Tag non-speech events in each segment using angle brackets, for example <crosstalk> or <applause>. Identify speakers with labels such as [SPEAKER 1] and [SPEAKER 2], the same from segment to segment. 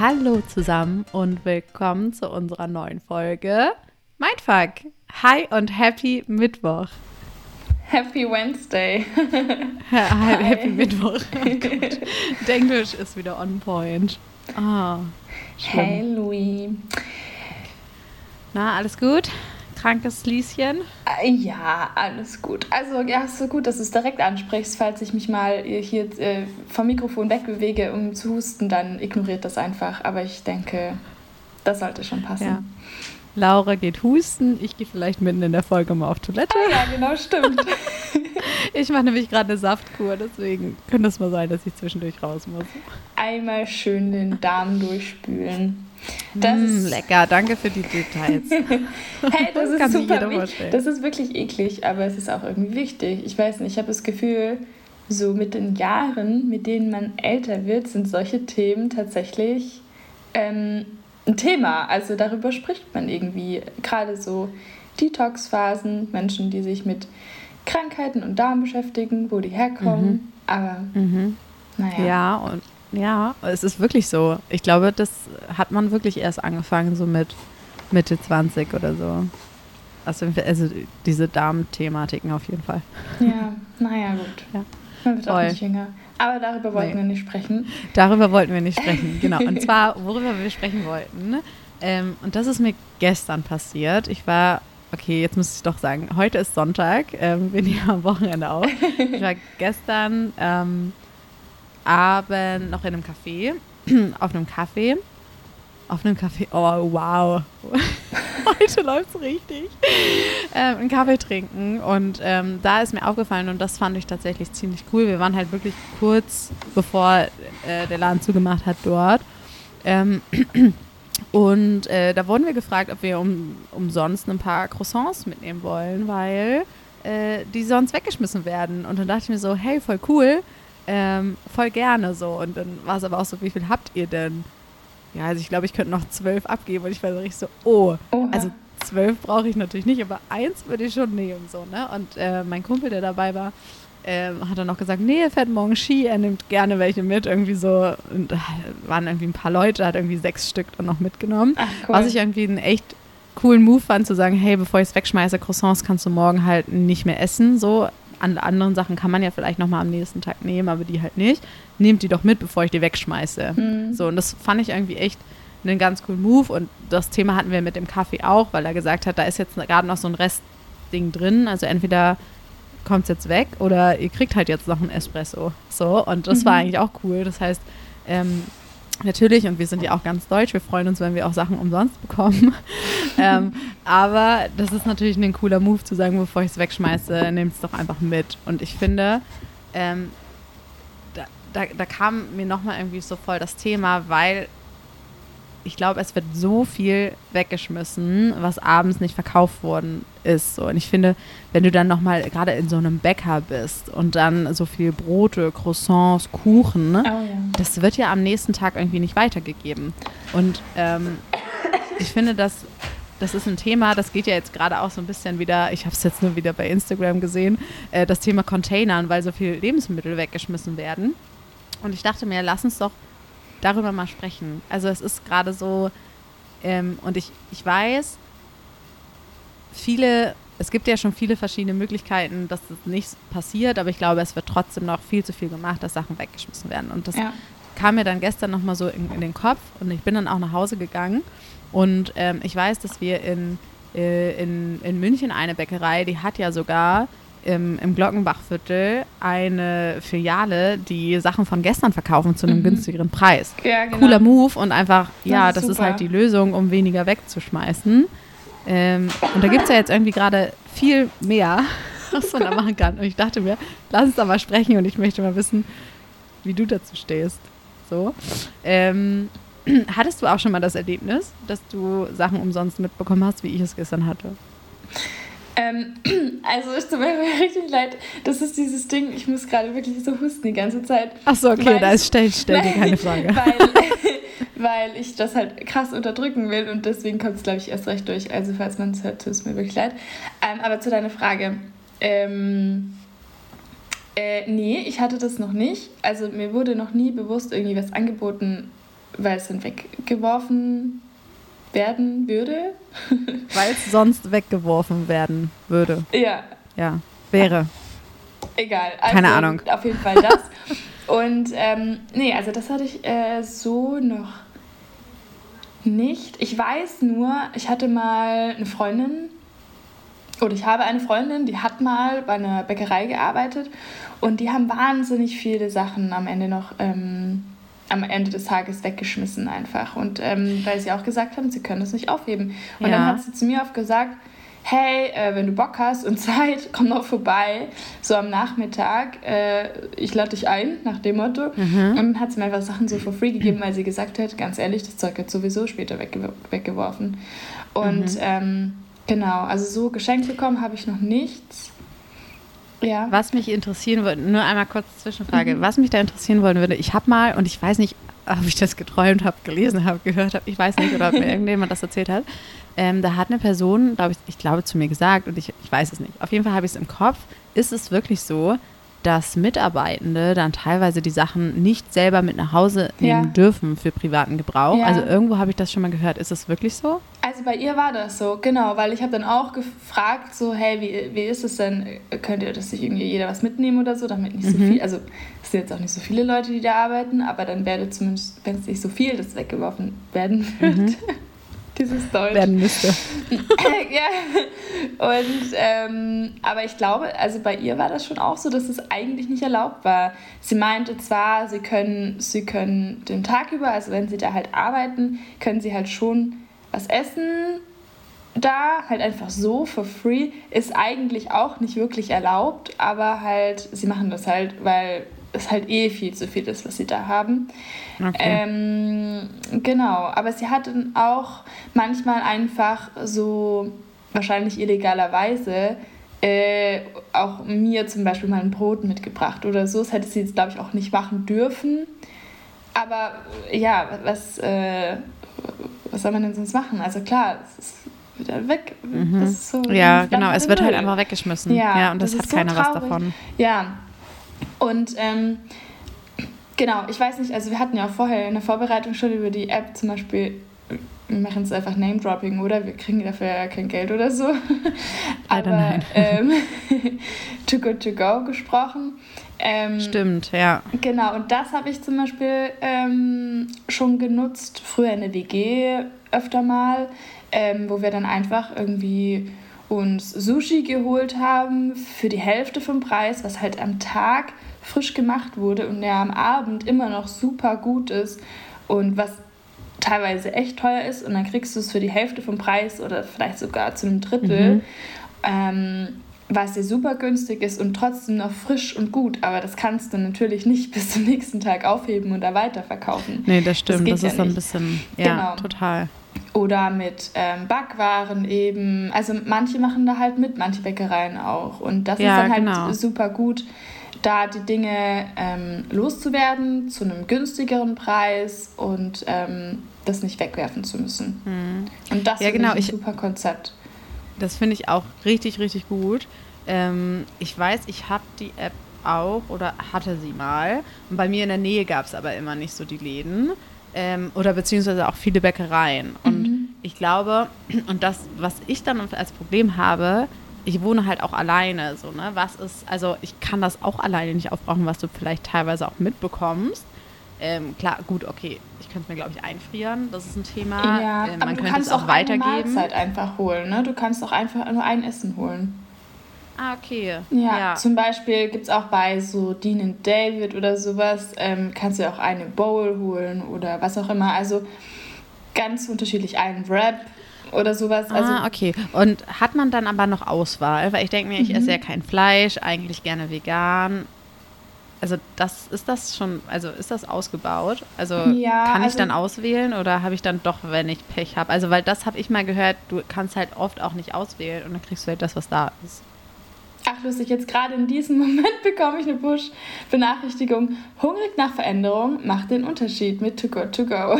[SPEAKER 1] Hallo zusammen und willkommen zu unserer neuen Folge Mindfuck. Hi und happy Mittwoch.
[SPEAKER 2] Happy Wednesday. <laughs>
[SPEAKER 1] Hi, happy Mittwoch. Oh. <laughs> Der Englisch ist wieder on point. Ah, schlimm.
[SPEAKER 2] Hey Louis.
[SPEAKER 1] Na, alles gut? Krankes Lieschen?
[SPEAKER 2] Äh, Ja, alles gut. Also, ja, ist so gut, dass du es direkt ansprichst. Falls ich mich mal äh, hier äh, vom Mikrofon wegbewege, um zu husten, dann ignoriert das einfach. Aber ich denke, das sollte schon passen.
[SPEAKER 1] Ja. Laura geht husten. Ich gehe vielleicht mitten in der Folge mal auf Toilette.
[SPEAKER 2] Ah, ja, genau, stimmt. <laughs>
[SPEAKER 1] Ich mache nämlich gerade eine Saftkur, deswegen könnte es mal sein, dass ich zwischendurch raus muss.
[SPEAKER 2] Einmal schön den Darm durchspülen. Das
[SPEAKER 1] Mm,
[SPEAKER 2] ist,
[SPEAKER 1] lecker, danke für die Details. <laughs>
[SPEAKER 2] hey, das,
[SPEAKER 1] Das <laughs>
[SPEAKER 2] ist super. Das ist wirklich eklig, aber es ist auch irgendwie wichtig. Ich weiß nicht, ich habe das Gefühl, so mit den Jahren, mit denen man älter wird, sind solche Themen tatsächlich ähm, ein Thema. Also darüber spricht man irgendwie. Gerade so Detox-Phasen, Menschen, die sich mit Krankheiten und Darm beschäftigen, wo die herkommen. Aber
[SPEAKER 1] Mhm.
[SPEAKER 2] naja.
[SPEAKER 1] Ja, und ja, es ist wirklich so. Ich glaube, das hat man wirklich erst angefangen, so mit Mitte 20 oder so. Also, also diese Darmthematiken auf jeden Fall.
[SPEAKER 2] Ja, naja, gut.
[SPEAKER 1] Ja.
[SPEAKER 2] Man wird auch
[SPEAKER 1] Voll.
[SPEAKER 2] nicht jünger. Aber darüber wollten
[SPEAKER 1] Nee.
[SPEAKER 2] wir nicht sprechen.
[SPEAKER 1] Darüber wollten wir nicht sprechen, <laughs> genau. Und zwar, worüber wir sprechen wollten. Ähm, und das ist mir gestern passiert. Ich war, okay, jetzt muss ich doch sagen, heute ist Sonntag. Ähm, wir nehmen am Wochenende auf. Ich war gestern ähm, Abend noch in einem Café, <clears throat> auf einem Kaffee. Auf einem Kaffee, oh wow. <laughs> Heute läuft es richtig. Ähm, einen Kaffee trinken und ähm, da ist mir aufgefallen und das fand ich tatsächlich ziemlich cool. Wir waren halt wirklich kurz bevor äh, der Laden zugemacht hat dort. Ähm, <clears throat> und äh, da wurden wir gefragt, ob wir um, umsonst ein paar Croissants mitnehmen wollen, weil äh, die sonst weggeschmissen werden. Und dann dachte ich mir so, hey, voll cool, ähm, voll gerne so. Und dann war es aber auch so, wie viel habt ihr denn? Ja, also ich glaube, ich könnte noch zwölf abgeben und ich war so richtig so, oh,
[SPEAKER 2] Oha.
[SPEAKER 1] also zwölf brauche ich natürlich nicht, aber eins würde ich schon nehmen, so, ne? Und äh, mein Kumpel, der dabei war, ähm, hat dann auch gesagt, nee, er fährt morgen Ski, er nimmt gerne welche mit, irgendwie so, und, äh, waren irgendwie ein paar Leute, hat irgendwie sechs Stück dann noch mitgenommen.
[SPEAKER 2] Ach, cool.
[SPEAKER 1] Was ich irgendwie einen echt coolen Move fand, zu sagen, hey, bevor ich es wegschmeiße, Croissants kannst du morgen halt nicht mehr essen, so. An anderen Sachen kann man ja vielleicht nochmal am nächsten Tag nehmen, aber die halt nicht. Nehmt die doch mit, bevor ich die wegschmeiße.
[SPEAKER 2] Hm.
[SPEAKER 1] So, und das fand ich irgendwie echt einen ganz coolen Move. Und das Thema hatten wir mit dem Kaffee auch, weil er gesagt hat, da ist jetzt gerade noch so ein Restding drin. Also entweder kommt es jetzt weg oder ihr kriegt halt jetzt noch einen Espresso. So, und das war
[SPEAKER 2] Mhm.
[SPEAKER 1] eigentlich auch cool. Das heißt, ähm, natürlich, und wir sind ja auch ganz deutsch, wir freuen uns, wenn wir auch Sachen umsonst bekommen. <laughs> ähm, aber das ist natürlich ein cooler Move zu sagen, bevor ich es wegschmeiße, nehmt es doch einfach mit. Und ich finde, ähm, da, da, da kam mir nochmal irgendwie so voll das Thema, weil ich glaube, es wird so viel weggeschmissen, was abends nicht verkauft worden ist. So. Und ich finde, wenn du dann nochmal gerade in so einem Bäcker bist und dann so viel Brote, Croissants, Kuchen, ne?
[SPEAKER 2] Oh ja.
[SPEAKER 1] das wird ja am nächsten Tag irgendwie nicht weitergegeben. Und ähm, ich finde, dass das ist ein Thema, das geht ja jetzt gerade auch so ein bisschen wieder, ich habe es jetzt nur wieder bei Instagram gesehen, äh, das Thema Containern, weil so viel Lebensmittel weggeschmissen werden. Und ich dachte mir, lass uns doch darüber mal sprechen. Also es ist gerade so, ähm, und ich, ich weiß, viele, es gibt ja schon viele verschiedene Möglichkeiten, dass das nicht passiert, aber ich glaube, es wird trotzdem noch viel zu viel gemacht, dass Sachen weggeschmissen werden. Und das
[SPEAKER 2] Ja.
[SPEAKER 1] kam mir dann gestern nochmal so in, in den Kopf und ich bin dann auch nach Hause gegangen und ähm, ich weiß, dass wir in, äh, in, in München eine Bäckerei, die hat ja sogar im, im Glockenbachviertel eine Filiale, die Sachen von gestern verkaufen zu einem
[SPEAKER 2] Mhm.
[SPEAKER 1] günstigeren Preis.
[SPEAKER 2] Ja, genau.
[SPEAKER 1] Cooler Move und einfach, ja,
[SPEAKER 2] ist
[SPEAKER 1] das ist halt die Lösung, um weniger wegzuschmeißen. Ähm, und da gibt es ja jetzt irgendwie gerade viel mehr, <laughs> was man da machen kann. Und ich dachte mir, lass uns da mal sprechen und ich möchte mal wissen, wie du dazu stehst. So. Ähm, <clears throat> hattest du auch schon mal das Erlebnis, dass du Sachen umsonst mitbekommen hast, wie ich es gestern hatte?
[SPEAKER 2] Ähm, <clears throat> also es tut mir <laughs> richtig leid. Das ist dieses Ding, ich muss gerade wirklich so husten die ganze Zeit.
[SPEAKER 1] Ach so, okay,
[SPEAKER 2] Weil-
[SPEAKER 1] da ist, stell, stell dir <laughs> keine Frage.
[SPEAKER 2] Weil, <laughs> weil ich das halt krass unterdrücken will und deswegen kommt es, glaube ich, erst recht durch. Also falls man es hört, tut es mir wirklich leid. Ähm, aber zu deiner Frage. Ähm, äh, nee, ich hatte das noch nicht. Also mir wurde noch nie bewusst irgendwie was angeboten, weil es dann weggeworfen werden würde.
[SPEAKER 1] weil es sonst weggeworfen werden würde.
[SPEAKER 2] Ja.
[SPEAKER 1] Ja, wäre.
[SPEAKER 2] Egal.
[SPEAKER 1] Also Keine Ahnung.
[SPEAKER 2] Auf jeden Fall das. Und ähm, nee, also das hatte ich äh, so noch nicht. Ich weiß nur, ich hatte mal eine Freundin, oder ich habe eine Freundin, die hat mal bei einer Bäckerei gearbeitet und die haben wahnsinnig viele Sachen am Ende noch ähm, am Ende des Tages weggeschmissen einfach. Und ähm, weil sie auch gesagt haben, sie können das nicht aufheben. Und ja. dann hat sie zu mir oft gesagt, hey, äh, wenn du Bock hast und <laughs> Zeit, komm doch vorbei, so am Nachmittag. Äh, ich lade dich ein, nach dem Motto. Mhm. Und dann hat sie mir einfach Sachen so for free gegeben, weil sie gesagt hat, ganz ehrlich, das Zeug wird sowieso später wegge weggeworfen. Und mhm. ähm, genau, also so geschenkt bekommen habe ich noch nichts. Ja.
[SPEAKER 1] Was mich interessieren würde, nur einmal kurz Zwischenfrage, mhm. was mich da interessieren wollen würde, ich habe mal, und ich weiß nicht, ob ich das geträumt habe, gelesen habe, gehört habe, ich weiß nicht, oder ob mir <laughs> irgendjemand das erzählt hat, ähm, da hat eine Person, glaube ich, ich glaube zu mir gesagt, und ich, ich weiß es nicht, auf jeden Fall habe ich es im Kopf, ist es wirklich so, dass Mitarbeitende dann teilweise die Sachen nicht selber mit nach Hause nehmen ja. dürfen für privaten Gebrauch. Ja. Also irgendwo habe ich das schon mal gehört. Ist das wirklich so?
[SPEAKER 2] Also bei ihr war das so, genau, weil ich habe dann auch gefragt, so, hey, wie, wie ist es denn? Könnt ihr das sich irgendwie jeder was mitnehmen oder so, damit nicht so mhm. viel, also es sind jetzt auch nicht so viele Leute, die da arbeiten, aber dann werde zumindest, wenn es nicht so viel das weggeworfen werden wird, mhm. Dieses Deutsch.
[SPEAKER 1] Werden müsste. <laughs>
[SPEAKER 2] ja. Und, ähm, aber ich glaube, also bei ihr war das schon auch so, dass es eigentlich nicht erlaubt war. Sie meinte zwar, sie können, sie können den Tag über, also wenn sie da halt arbeiten, können sie halt schon was essen da, halt einfach so for free, ist eigentlich auch nicht wirklich erlaubt, aber halt, sie machen das halt, weil es halt eh viel zu viel ist, was sie da haben. Okay. Ähm, genau, aber sie hatten auch manchmal einfach so, wahrscheinlich illegalerweise, äh, auch mir zum Beispiel mal ein Brot mitgebracht oder so. Das hätte sie jetzt, glaube ich, auch nicht machen dürfen. Aber ja, was, äh, was soll man denn sonst machen? Also klar, es ist wieder weg.
[SPEAKER 1] Mhm. So ja, genau, es wird halt einfach weggeschmissen. Ja, ja und das, das hat keiner so was davon.
[SPEAKER 2] Ja, und ähm, genau, ich weiß nicht, also wir hatten ja auch vorher in der Vorbereitung schon über die App zum Beispiel, wir machen es einfach Name-Dropping, oder? Wir kriegen dafür ja kein Geld oder so. <laughs>
[SPEAKER 1] Aber nein.
[SPEAKER 2] Ähm, <laughs> <laughs> Too Good To Go gesprochen.
[SPEAKER 1] Ähm, Stimmt, ja.
[SPEAKER 2] Genau, und das habe ich zum Beispiel ähm, schon genutzt, früher in der WG öfter mal, ähm, wo wir dann einfach irgendwie uns Sushi geholt haben für die Hälfte vom Preis, was halt am Tag frisch gemacht wurde und der am Abend immer noch super gut ist und was teilweise echt teuer ist und dann kriegst du es für die Hälfte vom Preis oder vielleicht sogar zu einem Drittel, mhm. ähm, was dir super günstig ist und trotzdem noch frisch und gut. Aber das kannst du natürlich nicht <laughs> bis zum nächsten Tag aufheben und da weiterverkaufen.
[SPEAKER 1] Nee, das stimmt. Das, das ist ja so ein bisschen, ja, genau. total.
[SPEAKER 2] Oder mit ähm, Backwaren eben. Also manche machen da halt mit, manche Bäckereien auch. Und das ja, ist dann halt genau. super gut, da die Dinge ähm, loszuwerden zu einem günstigeren Preis und ähm, das nicht wegwerfen zu müssen. Mhm. Und das ja, genau. ich ein super Konzept.
[SPEAKER 1] Das finde ich auch richtig, richtig gut. Ähm, ich weiß, ich habe die App auch oder hatte sie mal. Und bei mir in der Nähe gab es aber immer nicht so die Läden ähm, oder beziehungsweise auch viele Bäckereien. Und mhm. ich glaube, <clears throat> und das, was ich dann als Problem habe, ich wohne halt auch alleine, so, ne? Was ist, also ich kann das auch alleine nicht aufbrauchen, was du vielleicht teilweise auch mitbekommst. Ähm, klar, gut, okay, ich könnte es mir, glaube ich, einfrieren. Das ist ein Thema.
[SPEAKER 2] Ja, äh, man aber du könnte kannst es auch, auch weitergeben. Eine Mahlzeit einfach holen, ne? Du kannst auch einfach nur ein Essen holen.
[SPEAKER 1] Ah, okay.
[SPEAKER 2] Ja, ja. zum Beispiel gibt es auch bei so Dean David oder sowas, ähm, kannst du auch eine Bowl holen oder was auch immer. Also ganz unterschiedlich, einen Wrap oder sowas. Also
[SPEAKER 1] ah, okay. Und hat man dann aber noch Auswahl? Weil ich denke mir, ich mhm. esse ja kein Fleisch, eigentlich gerne vegan. Also das ist das schon, also ist das ausgebaut? Also ja, kann ich also dann auswählen oder habe ich dann doch, wenn ich Pech habe? Also weil das habe ich mal gehört, du kannst halt oft auch nicht auswählen und dann kriegst du halt das, was da ist.
[SPEAKER 2] Ach lustig, jetzt gerade in diesem <laughs> Moment bekomme ich eine Push-Benachrichtigung. Hungrig nach Veränderung macht den Unterschied mit To Go To Go.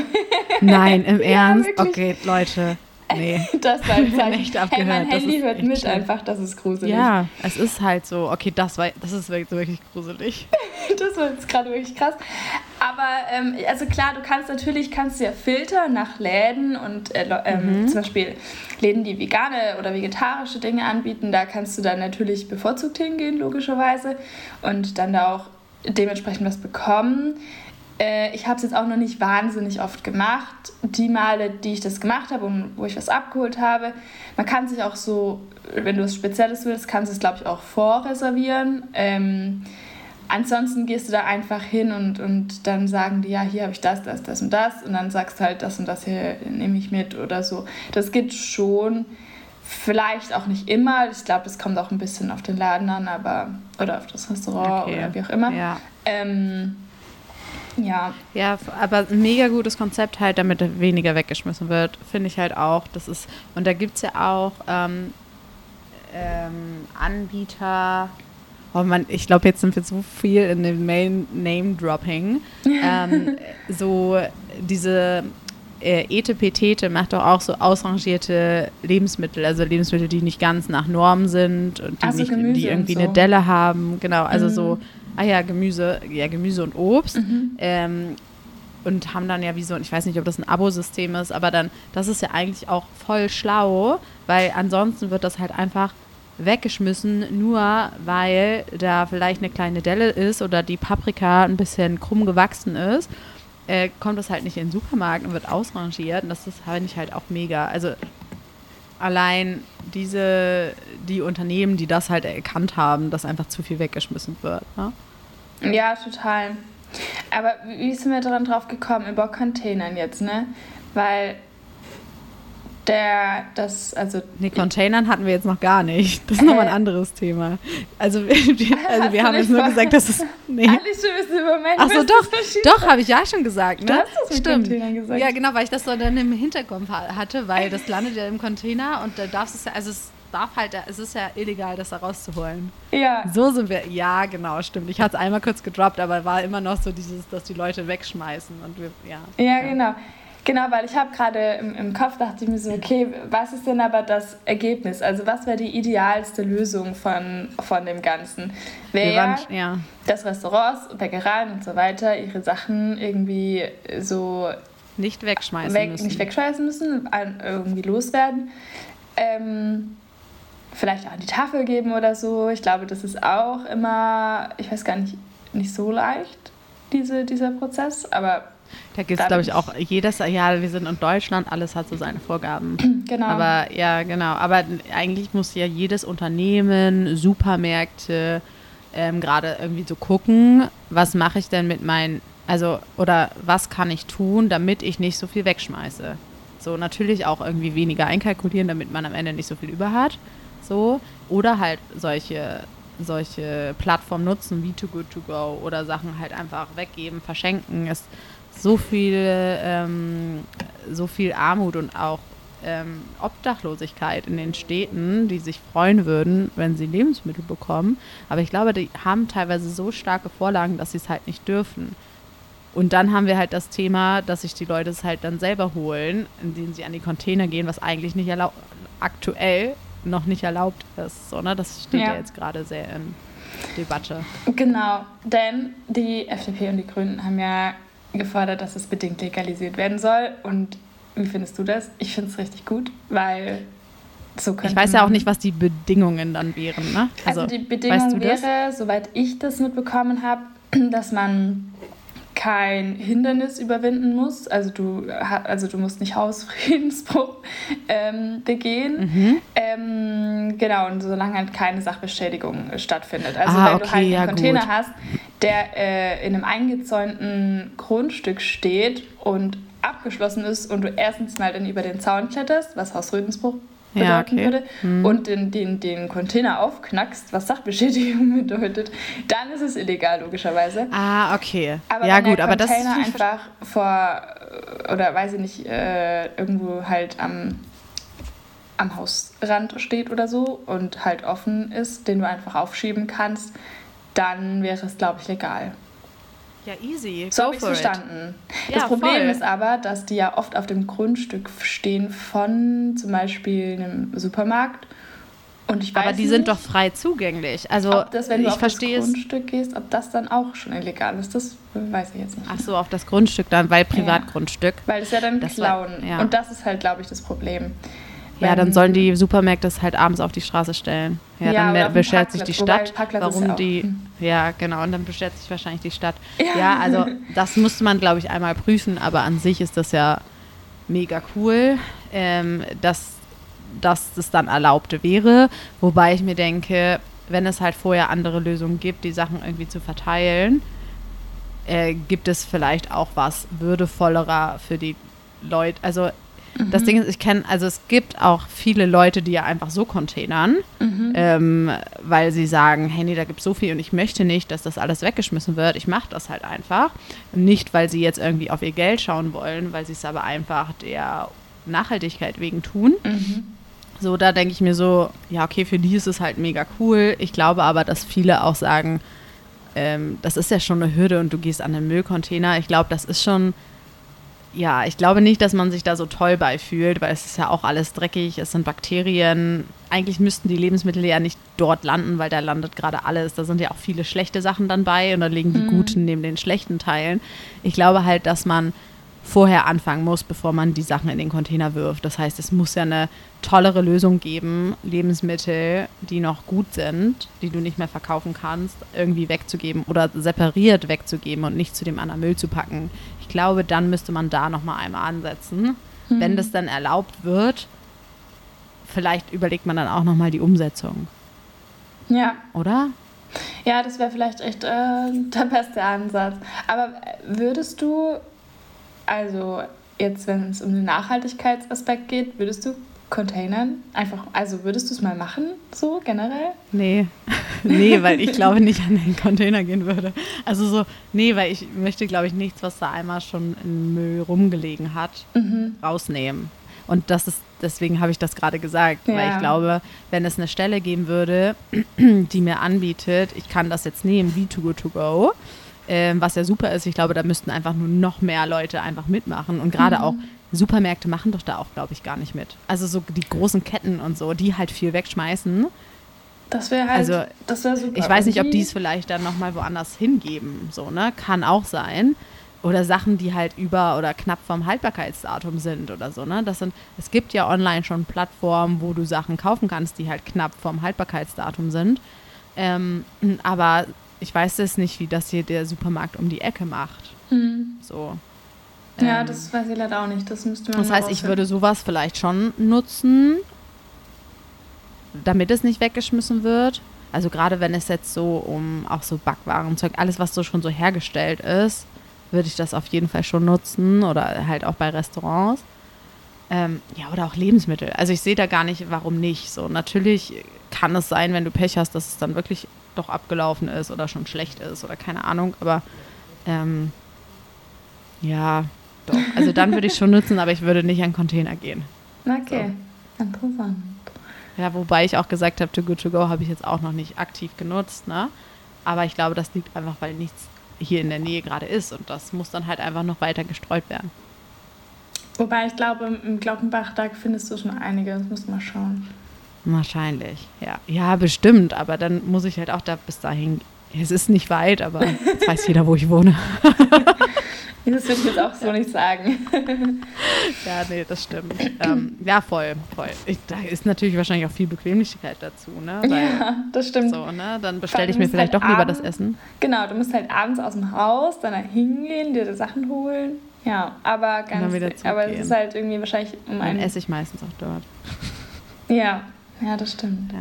[SPEAKER 1] Nein, im <laughs> Ernst? Ja, okay, Leute. Nee. <laughs>
[SPEAKER 2] Das war ein Zeichen. echt abgehört. Hey, mein Handy hört mit schlimm. einfach, das ist gruselig.
[SPEAKER 1] Ja, es ist halt so, okay, das war das ist wirklich gruselig. <laughs>
[SPEAKER 2] das war jetzt gerade wirklich krass. Aber ähm, also klar, du kannst natürlich kannst ja filtern nach Läden und äh, ähm, mhm. zum Beispiel Läden, die vegane oder vegetarische Dinge anbieten. Da kannst du dann natürlich bevorzugt hingehen, logischerweise, und dann da auch dementsprechend was bekommen. Äh, ich habe es jetzt auch noch nicht wahnsinnig oft gemacht. Die Male, die ich das gemacht habe und wo ich was abgeholt habe, man kann sich auch so, wenn du was Spezielles willst, kannst du es, glaube ich, auch vorreservieren. Ähm, ansonsten gehst du da einfach hin und, und dann sagen die, ja, hier habe ich das, das, das und das. Und dann sagst du halt, das und das hier nehme ich mit oder so. Das geht schon. Vielleicht auch nicht immer. Ich glaube, das kommt auch ein bisschen auf den Laden an, aber oder auf das Restaurant okay. oder wie auch immer. Ja. Ähm, ja.
[SPEAKER 1] Ja, aber ein mega gutes Konzept halt, damit weniger weggeschmissen wird, finde ich halt auch. Das ist, und da gibt es ja auch ähm, ähm, Anbieter, oh man, ich glaube, jetzt sind wir so viel in dem Main Name-Dropping. <laughs> ähm, so diese äh, Etepetete macht doch auch so ausrangierte Lebensmittel, also Lebensmittel, die nicht ganz nach Norm sind und die, also nicht, die irgendwie so. eine Delle haben. Genau, also mhm. so ah ja, Gemüse, ja, Gemüse und Obst. Mhm. Ähm, und haben dann ja wie so, ich weiß nicht, ob das ein Abo-System ist, aber dann, das ist ja eigentlich auch voll schlau, weil ansonsten wird das halt einfach weggeschmissen, nur weil da vielleicht eine kleine Delle ist oder die Paprika ein bisschen krumm gewachsen ist. Äh, kommt das halt nicht in den Supermarkt und wird ausrangiert. Und das ist halt ich halt auch mega. Also allein diese, die Unternehmen, die das halt erkannt haben, dass einfach zu viel weggeschmissen wird. Ne?
[SPEAKER 2] Ja, total. Aber wie sind wir daran drauf gekommen, über Containern jetzt, ne? Weil der, das, also.
[SPEAKER 1] Nee, Containern hatten wir jetzt noch gar nicht. Das ist äh, nochmal ein anderes Thema. Also, <laughs> wir, also wir haben jetzt nur gesagt, dass es. <laughs> Nee. Alice, du bist im Moment. Achso, doch. Doch, habe ich ja schon gesagt, ne? Du hast das Stimmt. Containern gesagt. Ja, genau, weil ich das so dann im Hinterkopf hatte, weil <laughs> das landet ja im Container und da darfst du es ja, also es darf halt, es ist ja illegal, das da rauszuholen. Ja. So sind wir, ja, genau, stimmt. Ich hatte es einmal kurz gedroppt, aber war immer noch so dieses, dass die Leute wegschmeißen und wir, ja.
[SPEAKER 2] Ja, ja. genau. Genau, weil ich habe gerade im, im Kopf dachte ich mir so, okay, was ist denn aber das Ergebnis? Also was wäre die idealste Lösung von, von dem Ganzen? Wäre, ja. dass Restaurants, Bäckereien und so weiter ihre Sachen irgendwie so
[SPEAKER 1] nicht wegschmeißen
[SPEAKER 2] weg,
[SPEAKER 1] müssen.
[SPEAKER 2] Nicht wegschmeißen müssen, irgendwie loswerden. Ähm, vielleicht auch an die Tafel geben oder so. Ich glaube, das ist auch immer, ich weiß gar nicht, nicht so leicht, diese, dieser Prozess, aber.
[SPEAKER 1] Da gibt es, glaube ich, auch jedes, ja, wir sind in Deutschland, alles hat so seine Vorgaben. <clears throat> Genau. Aber ja, genau. Aber eigentlich muss ja jedes Unternehmen, Supermärkte, ähm, gerade irgendwie so gucken, was mache ich denn mit meinen, also, oder was kann ich tun, damit ich nicht so viel wegschmeiße. So, natürlich auch irgendwie weniger einkalkulieren, damit man am Ende nicht so viel über hat so. Oder halt solche, solche Plattformen nutzen wie Too Good To Go oder Sachen halt einfach weggeben, verschenken. Es ist so viel, ähm, so viel Armut und auch ähm, Obdachlosigkeit in den Städten, die sich freuen würden, wenn sie Lebensmittel bekommen. Aber ich glaube, die haben teilweise so starke Vorlagen, dass sie es halt nicht dürfen. Und dann haben wir halt das Thema, dass sich die Leute es halt dann selber holen, indem sie an die Container gehen, was eigentlich nicht aktuell noch nicht erlaubt ist. So, ne? Das steht ja, ja jetzt gerade sehr in Debatte.
[SPEAKER 2] Genau, denn die FDP und die Grünen haben ja gefordert, dass es bedingt legalisiert werden soll. Und wie findest du das? Ich finde es richtig gut, weil
[SPEAKER 1] so Ich weiß ja auch nicht, was die Bedingungen dann wären. Ne?
[SPEAKER 2] Also, also die Bedingung weißt du wäre, das? soweit ich das mitbekommen habe, <clears throat> dass man kein Hindernis überwinden musst. Also du, also du musst nicht Hausfriedensbruch <laughs> ähm, begehen. Mhm. Ähm, genau, und solange halt keine Sachbeschädigung stattfindet. Also ah, wenn okay, du halt einen ja, Container gut. hast, der äh, in einem eingezäunten Grundstück steht und abgeschlossen ist und du erstens mal dann über den Zaun kletterst, was Hausfriedensbruch bedeuten ja, okay. würde hm. und den, den, den Container aufknackst, was Sachbeschädigung <laughs> bedeutet, dann ist es illegal, logischerweise.
[SPEAKER 1] Ah, okay.
[SPEAKER 2] Aber
[SPEAKER 1] ja,
[SPEAKER 2] wenn gut, der aber Container das einfach vor, oder weiß ich nicht, äh, irgendwo halt am, am Hausrand steht oder so und halt offen ist, den du einfach aufschieben kannst, dann wäre es, glaube ich, legal.
[SPEAKER 1] Ja, easy.
[SPEAKER 2] So verstanden. Ja, das Problem voll. ist aber, dass die ja oft auf dem Grundstück stehen von zum Beispiel einem Supermarkt Und ich weiß
[SPEAKER 1] Aber die
[SPEAKER 2] nicht,
[SPEAKER 1] sind doch frei zugänglich. Also
[SPEAKER 2] ob das, wenn du
[SPEAKER 1] ich
[SPEAKER 2] auf das. Grundstück gehst, ob das dann auch schon illegal ist. Das weiß ich jetzt nicht.
[SPEAKER 1] Ach so, auf das Grundstück dann, weil Privatgrundstück.
[SPEAKER 2] Weil es ja dann
[SPEAKER 1] Das war-
[SPEAKER 2] klauen.
[SPEAKER 1] ja.
[SPEAKER 2] Und das ist halt, glaube ich, das Problem.
[SPEAKER 1] Ja, dann sollen die Supermärkte es halt abends auf die Straße stellen. Ja,
[SPEAKER 2] Ja,
[SPEAKER 1] dann beschwert sich die Stadt, warum
[SPEAKER 2] ja
[SPEAKER 1] die.
[SPEAKER 2] hm.
[SPEAKER 1] Ja, genau. Und dann beschwert sich wahrscheinlich die Stadt.
[SPEAKER 2] Ja.
[SPEAKER 1] Ja, also <laughs> das müsste man, glaube ich, einmal prüfen, aber an sich ist das ja mega cool, ähm, dass, dass das dann erlaubt wäre. Wobei ich mir denke, wenn es halt vorher andere Lösungen gibt, die Sachen irgendwie zu verteilen, äh, gibt es vielleicht auch was würdevollerer für die Leute. Also das Ding ist, ich kenne, also es gibt auch viele Leute, die ja einfach so containern,
[SPEAKER 2] Mhm.
[SPEAKER 1] ähm, weil sie sagen, hey, nee, da gibt es so viel und ich möchte nicht, dass das alles weggeschmissen wird. Ich mache das halt einfach. Nicht, weil sie jetzt irgendwie auf ihr Geld schauen wollen, weil sie es aber einfach der Nachhaltigkeit wegen tun.
[SPEAKER 2] Mhm.
[SPEAKER 1] So, da denke ich mir so, ja, okay, für die ist es halt mega cool. Ich glaube aber, dass viele auch sagen, ähm, das ist ja schon eine Hürde und du gehst an den Müllcontainer. Ich glaube, das ist schon, ja, ich glaube nicht, dass man sich da so toll bei fühlt, weil es ist ja auch alles dreckig, es sind Bakterien. Eigentlich müssten die Lebensmittel ja nicht dort landen, weil da landet gerade alles. Da sind ja auch viele schlechte Sachen dann bei und da liegen die guten neben den schlechten Teilen. Ich glaube halt, dass man vorher anfangen muss, bevor man die Sachen in den Container wirft. Das heißt, es muss ja eine tollere Lösung geben, Lebensmittel, die noch gut sind, die du nicht mehr verkaufen kannst, irgendwie wegzugeben oder separiert wegzugeben und nicht zu dem anderen Müll zu packen. Ich glaube, dann müsste man da noch mal einmal ansetzen. Wenn das dann erlaubt wird, vielleicht überlegt man dann auch noch mal die Umsetzung,
[SPEAKER 2] Ja.
[SPEAKER 1] oder?
[SPEAKER 2] Ja, das wäre vielleicht echt äh, der beste Ansatz. Aber äh, würdest du, also jetzt, wenn es um den Nachhaltigkeitsaspekt geht, würdest du Containern einfach, also würdest du es mal machen, so generell?
[SPEAKER 1] Nee, <laughs> nee, weil ich glaube nicht an den Container gehen würde. Also so, nee, weil ich möchte, glaube ich, nichts, was da einmal schon im Müll rumgelegen hat,
[SPEAKER 2] Mhm.
[SPEAKER 1] rausnehmen. Und das ist, deswegen habe ich das gerade gesagt, weil
[SPEAKER 2] Ja.
[SPEAKER 1] ich glaube, wenn es eine Stelle geben würde, <clears throat> die mir anbietet, ich kann das jetzt nehmen, wie To Go To Go, ähm, was ja super ist, ich glaube, da müssten einfach nur noch mehr Leute einfach mitmachen. Und gerade auch Supermärkte machen doch da auch, glaube ich, gar nicht mit. Also so die großen Ketten und so, die halt viel wegschmeißen.
[SPEAKER 2] Das wäre halt,
[SPEAKER 1] Also,
[SPEAKER 2] das wäre super.
[SPEAKER 1] Ich weiß nicht, ob die es vielleicht dann nochmal woanders hingeben. So, ne? Kann auch sein. Oder Sachen, die halt über oder knapp vom Haltbarkeitsdatum sind oder so, ne? Das sind, es gibt ja online schon Plattformen, wo du Sachen kaufen kannst, die halt knapp vom Haltbarkeitsdatum sind. Ähm, aber ich weiß jetzt nicht, wie das hier der Supermarkt um die Ecke macht.
[SPEAKER 2] Hm.
[SPEAKER 1] So.
[SPEAKER 2] Ja,
[SPEAKER 1] Ähm,
[SPEAKER 2] das weiß ich leider auch nicht. Das müsste man
[SPEAKER 1] das heißt, ich würde sowas vielleicht schon nutzen, damit es nicht weggeschmissen wird. Also gerade wenn es jetzt so um auch so Backwarenzeug, alles was so schon so hergestellt ist, würde ich das auf jeden Fall schon nutzen oder halt auch bei Restaurants. Ähm, ja, oder auch Lebensmittel. Also ich sehe da gar nicht, warum nicht. So, natürlich kann es sein, wenn du Pech hast, dass es dann wirklich doch abgelaufen ist oder schon schlecht ist oder keine Ahnung, aber ähm, ja, doch. Also dann würde ich schon nutzen, aber ich würde nicht an Container gehen.
[SPEAKER 2] Okay, interessant.
[SPEAKER 1] Ja, wobei ich auch gesagt habe, To Good To Go habe ich jetzt auch noch nicht aktiv genutzt, ne? Aber ich glaube, das liegt einfach, weil nichts hier in der Nähe gerade ist und das muss dann halt einfach noch weiter gestreut werden.
[SPEAKER 2] Wobei ich glaube, im- Glockenbach, da findest du schon einige. Das du mal schauen.
[SPEAKER 1] Wahrscheinlich, ja. Ja, bestimmt, aber dann muss ich halt auch da bis dahin. Es ist nicht weit, aber <laughs> jetzt weiß jeder, wo ich wohne. <laughs> <laughs>
[SPEAKER 2] Das würde ich jetzt auch so nicht sagen. <laughs>
[SPEAKER 1] Ja, nee, das stimmt. ähm, ja, voll, voll. Ich, da ist natürlich wahrscheinlich auch viel Bequemlichkeit dazu, ne? Weil,
[SPEAKER 2] Ja, das stimmt.
[SPEAKER 1] so, ne? Dann bestelle ich mir vielleicht
[SPEAKER 2] halt
[SPEAKER 1] doch lieber das
[SPEAKER 2] abends-
[SPEAKER 1] Essen.
[SPEAKER 2] Genau, du musst halt abends aus dem Haus, dann da hingehen, dir die Sachen holen. Ja, aber
[SPEAKER 1] dann
[SPEAKER 2] ganz, aber es ist halt irgendwie wahrscheinlich um
[SPEAKER 1] Dann
[SPEAKER 2] ein.
[SPEAKER 1] esse ich meistens auch dort.
[SPEAKER 2] Ja, ja, das stimmt.
[SPEAKER 1] Ja.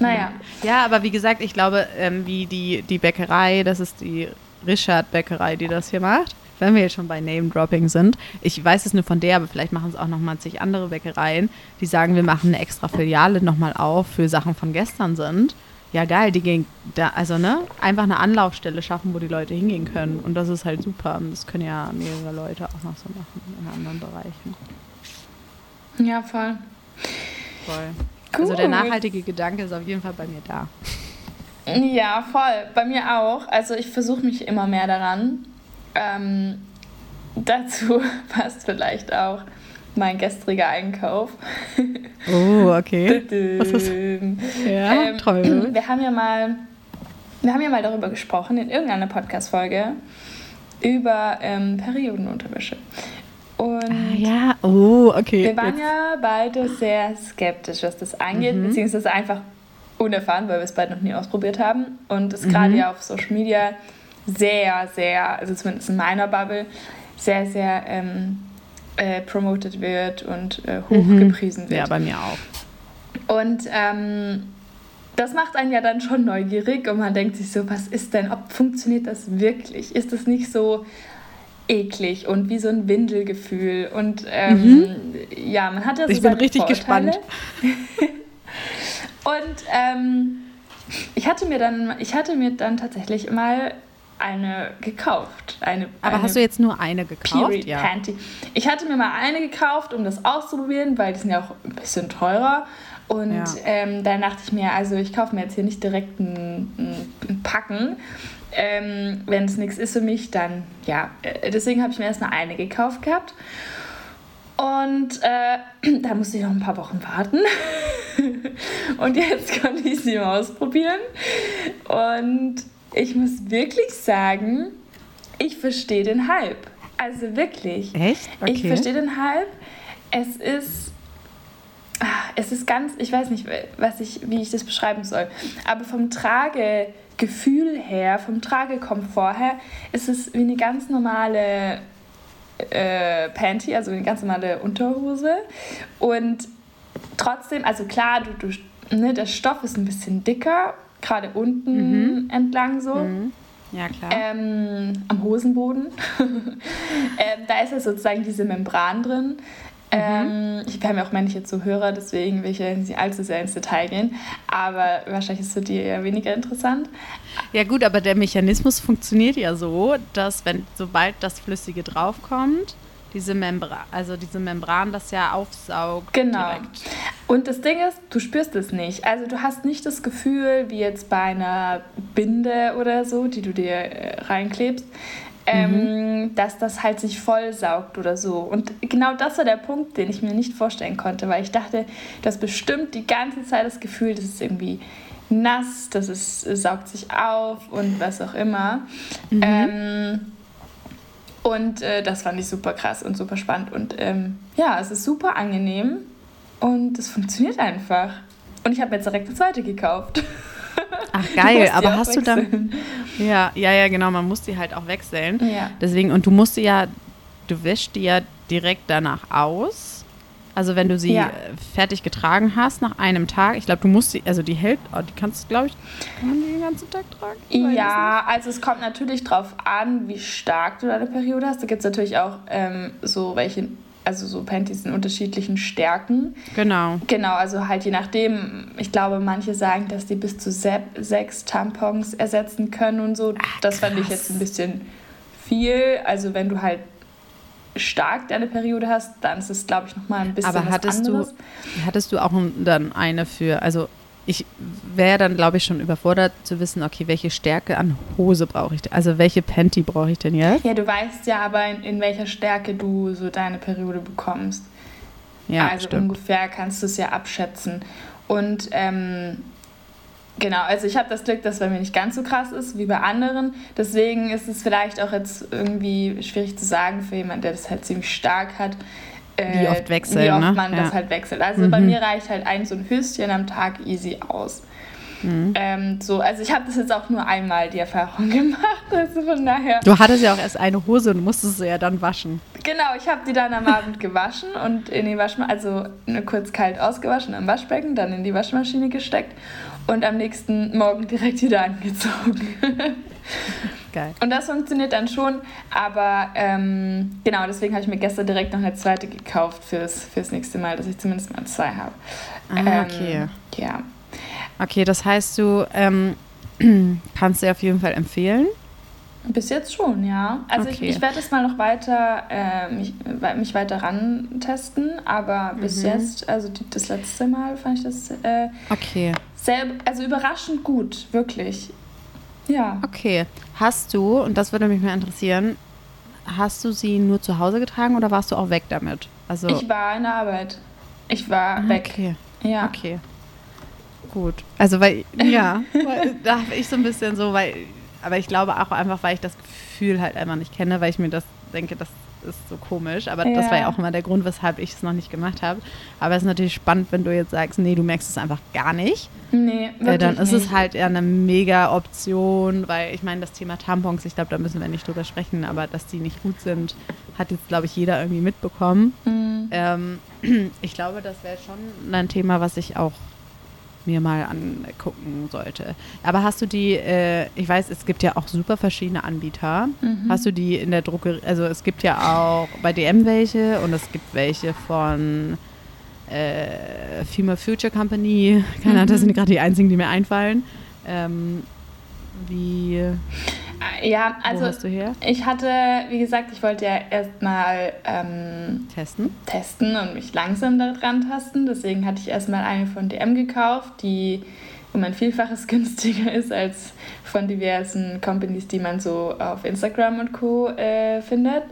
[SPEAKER 2] Naja,
[SPEAKER 1] Ja, aber wie gesagt, ich glaube, ähm, wie die, die Bäckerei, das ist die Richard Bäckerei, die das hier macht. Wenn wir jetzt schon bei Name Dropping sind, ich weiß es nur von der, aber vielleicht machen es auch nochmal zig andere Bäckereien, die sagen, wir machen eine extra Filiale nochmal auf für Sachen von gestern sind. Ja, geil, die gehen da, also ne, einfach eine Anlaufstelle schaffen, wo die Leute hingehen können. Und das ist halt super. Und das können ja mehrere Leute auch noch so machen in anderen Bereichen.
[SPEAKER 2] ja, voll.
[SPEAKER 1] Voll.
[SPEAKER 2] Gut.
[SPEAKER 1] Also der nachhaltige Gedanke ist auf jeden Fall bei mir da.
[SPEAKER 2] Ja, voll. Bei mir auch. Also ich versuche mich immer mehr daran. Ähm, dazu <laughs> passt vielleicht auch mein gestriger Einkauf.
[SPEAKER 1] Oh, okay. <laughs> Was ist
[SPEAKER 2] ja, ähm, toll. <clears throat> Wir haben ja mal, wir haben ja mal darüber gesprochen in irgendeiner Podcast-Folge über ähm, Periodenunterwäsche. Und
[SPEAKER 1] ah, ja, oh, okay.
[SPEAKER 2] Wir waren Jetzt. ja beide sehr skeptisch, was das angeht, mhm. beziehungsweise einfach unerfahren, weil wir es beide noch nie ausprobiert haben. Und es mhm. gerade ja auf Social Media sehr, sehr, also zumindest in meiner Bubble, sehr, sehr ähm, äh, promoted wird und äh, hochgepriesen mhm. wird.
[SPEAKER 1] Ja, bei mir auch.
[SPEAKER 2] Und ähm, das macht einen ja dann schon neugierig und man denkt sich so, was ist denn, ob funktioniert das wirklich? Ist das nicht so eklig und wie so ein Windelgefühl? Und ähm, mhm. ja, man hat ja so
[SPEAKER 1] Ich bin richtig Vorteile. gespannt. <laughs>
[SPEAKER 2] und ähm, ich hatte mir dann, ich hatte mir dann tatsächlich mal eine gekauft. Eine,
[SPEAKER 1] Aber
[SPEAKER 2] eine
[SPEAKER 1] hast du jetzt nur eine gekauft? Period
[SPEAKER 2] ja. Panty. Ich hatte mir mal eine gekauft, um das auszuprobieren, weil die sind ja auch ein bisschen teurer. Und ja. ähm, dann dachte ich mir, also ich kaufe mir jetzt hier nicht direkt ein, ein Packen. Ähm, Wenn es nichts ist für mich, dann ja. Äh, deswegen habe ich mir erstmal eine gekauft gehabt. Und äh, <clears throat> da musste ich noch ein paar Wochen warten. <laughs> und jetzt <laughs> konnte ich sie mal ausprobieren. Und ich muss wirklich sagen, ich verstehe den Hype. Also wirklich.
[SPEAKER 1] Echt?
[SPEAKER 2] Okay. Ich verstehe den Hype. Es ist. Ah, es ist ganz, ich weiß nicht, was ich, wie ich das beschreiben soll. Aber vom Tragegefühl her, vom Tragekomfort her, ist es wie eine ganz normale äh, Panty, also eine ganz normale Unterhose. Und trotzdem, also klar, du, du, ne, der Stoff ist ein bisschen dicker gerade unten mhm. entlang so. Mhm.
[SPEAKER 1] Ja, klar.
[SPEAKER 2] Ähm, am Hosenboden. <laughs> ähm, da ist ja sozusagen diese Membran drin. Ähm, ich habe ja auch männliche Zuhörer, deswegen will ich ja nicht allzu sehr ins Detail gehen. Aber wahrscheinlich ist es für die eher weniger interessant.
[SPEAKER 1] Ja, gut, aber der Mechanismus funktioniert ja so, dass, wenn sobald das Flüssige draufkommt, diese Membran, also diese Membran das ja aufsaugt.
[SPEAKER 2] Genau. Direkt. Und das Ding ist, du spürst es nicht. Also du hast nicht das Gefühl, wie jetzt bei einer Binde oder so, die du dir äh, reinklebst, ähm, mhm. dass das halt sich vollsaugt oder so. Und genau das war der Punkt, den ich mir nicht vorstellen konnte, weil ich dachte, das bestimmt die ganze Zeit das Gefühl, das ist irgendwie nass, das ist, saugt sich auf und was auch immer. Mhm. Ähm, und äh, das fand ich super krass und super spannend. Und ähm, ja, es ist super angenehm und es funktioniert einfach. Und ich habe jetzt direkt eine zweite gekauft.
[SPEAKER 1] Ach geil, <laughs> aber hast wechseln. du dann. Ja, ja, ja, genau, man muss die halt auch wechseln.
[SPEAKER 2] Ja.
[SPEAKER 1] Deswegen, und du musst die ja, du wäschst die ja direkt danach aus. Also wenn du sie ja. Äh, fertig getragen hast nach einem Tag, ich glaube, du musst sie, also die hält, oh, die kannst du, glaube ich, kann man die ganzen Tag tragen?
[SPEAKER 2] Ja, also es kommt natürlich drauf an, wie stark du deine Periode hast. Da gibt es natürlich auch ähm, so welche, also so Panties in unterschiedlichen Stärken.
[SPEAKER 1] Genau.
[SPEAKER 2] Genau, also halt je nachdem, ich glaube, manche sagen, dass die bis zu sechs Tampons ersetzen können und so. Ach, das fand ich jetzt ein bisschen viel. Also wenn du halt stark deine Periode hast, dann ist es, glaube ich, nochmal ein bisschen
[SPEAKER 1] Aber hattest
[SPEAKER 2] was anderes.
[SPEAKER 1] Du, hattest du auch dann eine für, also ich wäre dann, glaube ich, schon überfordert zu wissen, okay, welche Stärke an Hose brauche ich denn? Also welche Panty brauche ich denn jetzt?
[SPEAKER 2] Ja, du weißt ja aber, in, in welcher Stärke du so deine Periode bekommst. Ja, also stimmt. ungefähr kannst du es ja abschätzen. Und ähm, Genau, also ich habe das Glück, dass es bei mir nicht ganz so krass ist wie bei anderen. Deswegen ist es vielleicht auch jetzt irgendwie schwierig zu sagen für jemanden, der das halt ziemlich stark hat.
[SPEAKER 1] Äh, wie oft wechseln,
[SPEAKER 2] Wie oft
[SPEAKER 1] ne?
[SPEAKER 2] man ja. das halt wechselt. Also mhm. bei mir reicht halt ein so ein Höschen am Tag easy aus. Mhm. Ähm, so, also ich habe das jetzt auch nur einmal die Erfahrung <laughs> gemacht, also von daher.
[SPEAKER 1] Du hattest ja auch erst eine Hose und musstest sie ja dann waschen.
[SPEAKER 2] Genau, ich habe die dann am Abend gewaschen und in die Waschmaschine, also nur kurz kalt ausgewaschen am Waschbecken, dann in die Waschmaschine gesteckt und am nächsten Morgen direkt wieder angezogen. <laughs>
[SPEAKER 1] Geil.
[SPEAKER 2] Und das funktioniert dann schon, aber ähm, genau, deswegen habe ich mir gestern direkt noch eine zweite gekauft fürs, fürs nächste Mal, dass ich zumindest mal zwei habe.
[SPEAKER 1] Ah, ähm, okay.
[SPEAKER 2] Ja.
[SPEAKER 1] Okay, das heißt, du ähm, <clears throat> kannst dir auf jeden Fall empfehlen.
[SPEAKER 2] Bis jetzt schon, ja. Also okay. ich, ich werde es mal noch weiter, äh, mich, mich weiter ran testen, aber mhm. bis jetzt, also die, das letzte Mal fand ich das äh,
[SPEAKER 1] okay.
[SPEAKER 2] Sehr, also überraschend gut, wirklich. Ja.
[SPEAKER 1] Okay. Hast du, und das würde mich mal interessieren, hast du sie nur zu Hause getragen oder warst du auch weg damit? Also
[SPEAKER 2] ich war in der Arbeit. Ich war
[SPEAKER 1] Ah,
[SPEAKER 2] weg.
[SPEAKER 1] Okay.
[SPEAKER 2] Ja.
[SPEAKER 1] Okay. Gut. Also weil <laughs> ja, weil, da habe ich so ein bisschen so, weil aber ich glaube auch einfach, weil ich das Gefühl halt einfach nicht kenne, weil ich mir das denke, das ist so komisch. Aber das
[SPEAKER 2] Ja.
[SPEAKER 1] war ja auch immer der Grund, weshalb ich es noch nicht gemacht habe. Aber es ist natürlich spannend, wenn du jetzt sagst, nee, du merkst es einfach gar nicht.
[SPEAKER 2] Nee, wirklich
[SPEAKER 1] Äh, dann ist es
[SPEAKER 2] nicht.
[SPEAKER 1] halt eher eine mega Option, weil ich meine, das Thema Tampons, ich glaube, da müssen wir nicht drüber sprechen, aber dass die nicht gut sind, hat jetzt, glaube ich, jeder irgendwie mitbekommen.
[SPEAKER 2] Mhm.
[SPEAKER 1] Ähm, <clears throat> ich glaube, das wäre schon ein Thema, was ich auch mir mal angucken sollte. Aber hast du die, äh, ich weiß, es gibt ja auch super verschiedene Anbieter.
[SPEAKER 2] Mhm.
[SPEAKER 1] Hast du die in der Druckerie, also es gibt ja auch bei DM welche und es gibt welche von äh, Female Future Company. Keine Ahnung, das
[SPEAKER 2] Mhm.
[SPEAKER 1] sind gerade die einzigen, die mir einfallen. Ähm, wie,
[SPEAKER 2] Ja,
[SPEAKER 1] wo
[SPEAKER 2] also
[SPEAKER 1] hast du her?
[SPEAKER 2] ich hatte, wie gesagt, ich wollte ja erstmal ähm,
[SPEAKER 1] Testen?
[SPEAKER 2] testen und mich langsam daran tasten. Deswegen hatte ich erstmal eine von DM gekauft, die um ein Vielfaches <laughs> günstiger ist als von diversen Companies, die man so auf Instagram und Co. Äh, findet.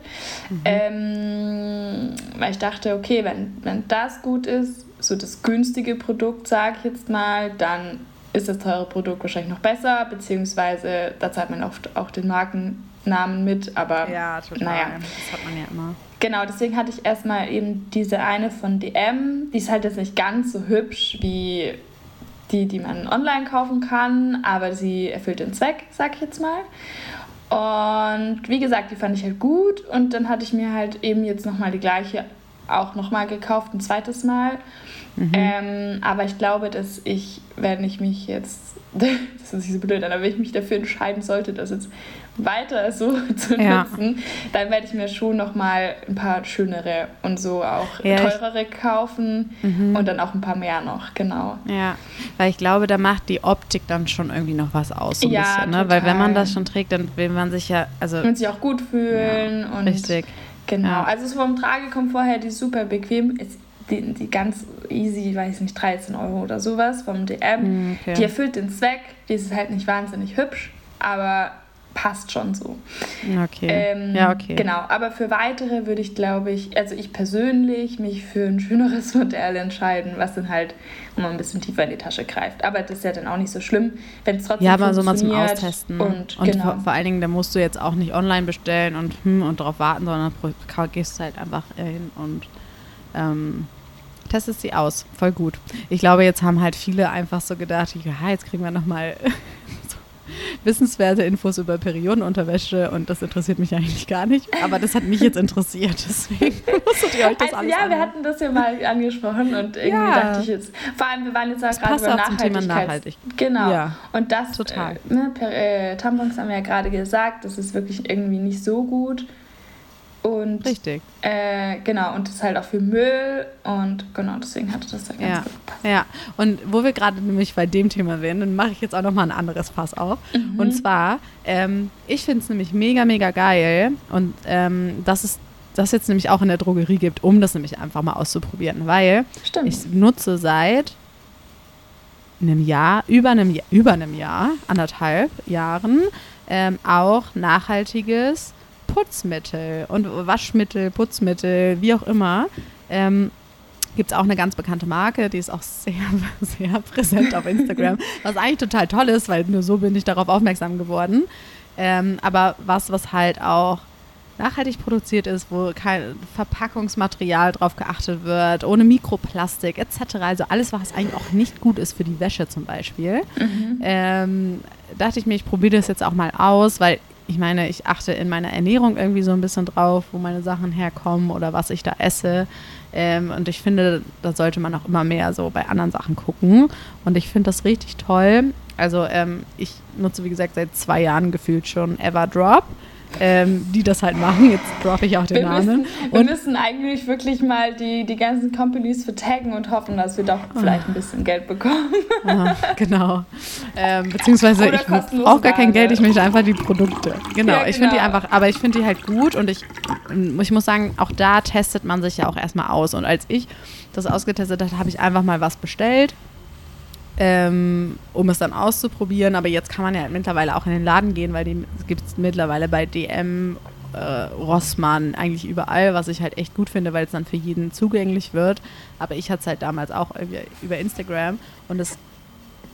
[SPEAKER 2] Ähm, weil ich dachte, okay, wenn, wenn das gut ist, so das günstige Produkt, sage ich jetzt mal, dann ist das teure Produkt wahrscheinlich noch besser, beziehungsweise da zahlt man oft auch den Markennamen mit, aber
[SPEAKER 1] Ja, total.
[SPEAKER 2] Naja.
[SPEAKER 1] Das hat man ja immer.
[SPEAKER 2] Genau, deswegen hatte ich erstmal eben diese eine von DM. Die ist halt jetzt nicht ganz so hübsch wie die, die man online kaufen kann, aber sie erfüllt den Zweck, sag ich jetzt mal. Und wie gesagt, die fand ich halt gut und dann hatte ich mir halt eben jetzt nochmal die gleiche auch nochmal gekauft, ein zweites Mal. Ähm, aber ich glaube, dass ich, wenn ich mich jetzt, <laughs> das ist nicht so blöd, aber wenn ich mich dafür entscheiden sollte, das jetzt weiter so <laughs> zu
[SPEAKER 1] Ja.
[SPEAKER 2] nutzen, dann werde ich mir schon nochmal ein paar schönere und so auch
[SPEAKER 1] Ja, ich-
[SPEAKER 2] teurere kaufen und dann auch ein paar mehr noch, genau.
[SPEAKER 1] Ja, weil ich glaube, da macht die Optik dann schon irgendwie noch was aus, so ein
[SPEAKER 2] Ja,
[SPEAKER 1] bisschen, ne? Weil wenn man das schon trägt, dann will man sich ja, also
[SPEAKER 2] Und sich auch gut fühlen und
[SPEAKER 1] richtig.
[SPEAKER 2] Genau, also es vom Tragekomfort her, die ist super bequem. Ist die, die ganz easy, weiß nicht, 13 Euro oder sowas vom DM.
[SPEAKER 1] Mm, okay.
[SPEAKER 2] Die erfüllt den Zweck, die ist halt nicht wahnsinnig hübsch, aber passt schon so.
[SPEAKER 1] Okay.
[SPEAKER 2] Ähm,
[SPEAKER 1] ja, okay.
[SPEAKER 2] Genau, aber für weitere würde ich, glaube ich, also ich persönlich mich für ein schöneres <laughs> Modell entscheiden, was dann halt mal ein bisschen tiefer in die Tasche greift. Aber das ist ja dann auch nicht so schlimm, wenn es trotzdem
[SPEAKER 1] Ja, aber so mal zum Austesten.
[SPEAKER 2] Und,
[SPEAKER 1] Und
[SPEAKER 2] genau.
[SPEAKER 1] vor, vor allen Dingen, da musst du jetzt auch nicht online bestellen und hm und drauf warten, sondern gehst halt einfach hin und ähm, testest sie aus. Voll gut. Ich glaube, jetzt haben halt viele einfach so gedacht, ja, jetzt kriegen wir nochmal <laughs> so wissenswerte Infos über Periodenunterwäsche und das interessiert mich eigentlich gar nicht. Aber das hat mich jetzt interessiert, deswegen <laughs> musstet ihr euch das
[SPEAKER 2] Also,
[SPEAKER 1] alles
[SPEAKER 2] ja, wir
[SPEAKER 1] anhören.
[SPEAKER 2] hatten das ja mal angesprochen und irgendwie
[SPEAKER 1] Ja.
[SPEAKER 2] dachte ich jetzt, vor allem wir waren jetzt auch gerade über
[SPEAKER 1] Thema
[SPEAKER 2] Nachhaltigkeit.
[SPEAKER 1] nachhaltig.
[SPEAKER 2] Genau.
[SPEAKER 1] Ja,
[SPEAKER 2] und das,
[SPEAKER 1] total.
[SPEAKER 2] Äh, ne, per, äh, Tampons haben wir ja gerade gesagt, das ist wirklich irgendwie nicht so gut. Und
[SPEAKER 1] Richtig.
[SPEAKER 2] äh, genau, und das ist halt auch für Müll und genau, deswegen hatte das ja ganz
[SPEAKER 1] Ja.
[SPEAKER 2] gut gepasst.
[SPEAKER 1] Ja, und wo wir gerade nämlich bei dem Thema wären, dann mache ich jetzt auch noch mal ein anderes Fass auf. Und zwar, ähm, ich finde es nämlich mega, mega geil und ähm, dass es das jetzt nämlich auch in der Drogerie gibt, um das nämlich einfach mal auszuprobieren, weil
[SPEAKER 2] Stimmt.
[SPEAKER 1] ich nutze seit einem Jahr, über einem, Jahr- über einem Jahr, anderthalb Jahren, ähm, auch nachhaltiges Putzmittel und Waschmittel, Putzmittel, wie auch immer. Ähm, Gibt es auch eine ganz bekannte Marke, die ist auch sehr, <laughs> sehr präsent auf Instagram, <laughs> was eigentlich total toll ist, weil nur so bin ich darauf aufmerksam geworden. Ähm, aber was, was halt auch nachhaltig produziert ist, wo kein Verpackungsmaterial drauf geachtet wird, ohne Mikroplastik etc. Also alles, was eigentlich auch nicht gut ist für die Wäsche zum Beispiel. Ähm, dachte ich mir, ich probiere das jetzt auch mal aus, weil ich meine, ich achte in meiner Ernährung irgendwie so ein bisschen drauf, wo meine Sachen herkommen oder was ich da esse. Ähm, und ich finde, da sollte man auch immer mehr so bei anderen Sachen gucken. Und ich finde das richtig toll. Also ähm, ich nutze, wie gesagt, seit zwei Jahren gefühlt schon Everdrop. Ähm, die das halt machen. Jetzt droppe ich auch den
[SPEAKER 2] wir
[SPEAKER 1] Namen.
[SPEAKER 2] müssen, wir
[SPEAKER 1] Und
[SPEAKER 2] müssen eigentlich wirklich mal die, die ganzen Companies vertaggen und hoffen, dass wir doch
[SPEAKER 1] Ah.
[SPEAKER 2] vielleicht ein bisschen Geld bekommen.
[SPEAKER 1] Ah, genau. Ähm, beziehungsweise
[SPEAKER 2] Oder
[SPEAKER 1] ich brauche gar kein. Geld, ich möchte einfach die Produkte. Genau,
[SPEAKER 2] Ja,
[SPEAKER 1] ich finde die
[SPEAKER 2] genau.
[SPEAKER 1] einfach, aber ich finde die halt gut und ich, ich muss sagen, auch da testet man sich ja auch erstmal aus. Und als ich das ausgetestet habe, habe ich einfach mal was bestellt, ähm, um es dann auszuprobieren. Aber jetzt kann man ja mittlerweile auch in den Laden gehen, weil die gibt es mittlerweile bei DM äh, Rossmann, eigentlich überall, was ich halt echt gut finde, weil es dann für jeden zugänglich wird. Aber ich hatte es halt damals auch über Instagram und das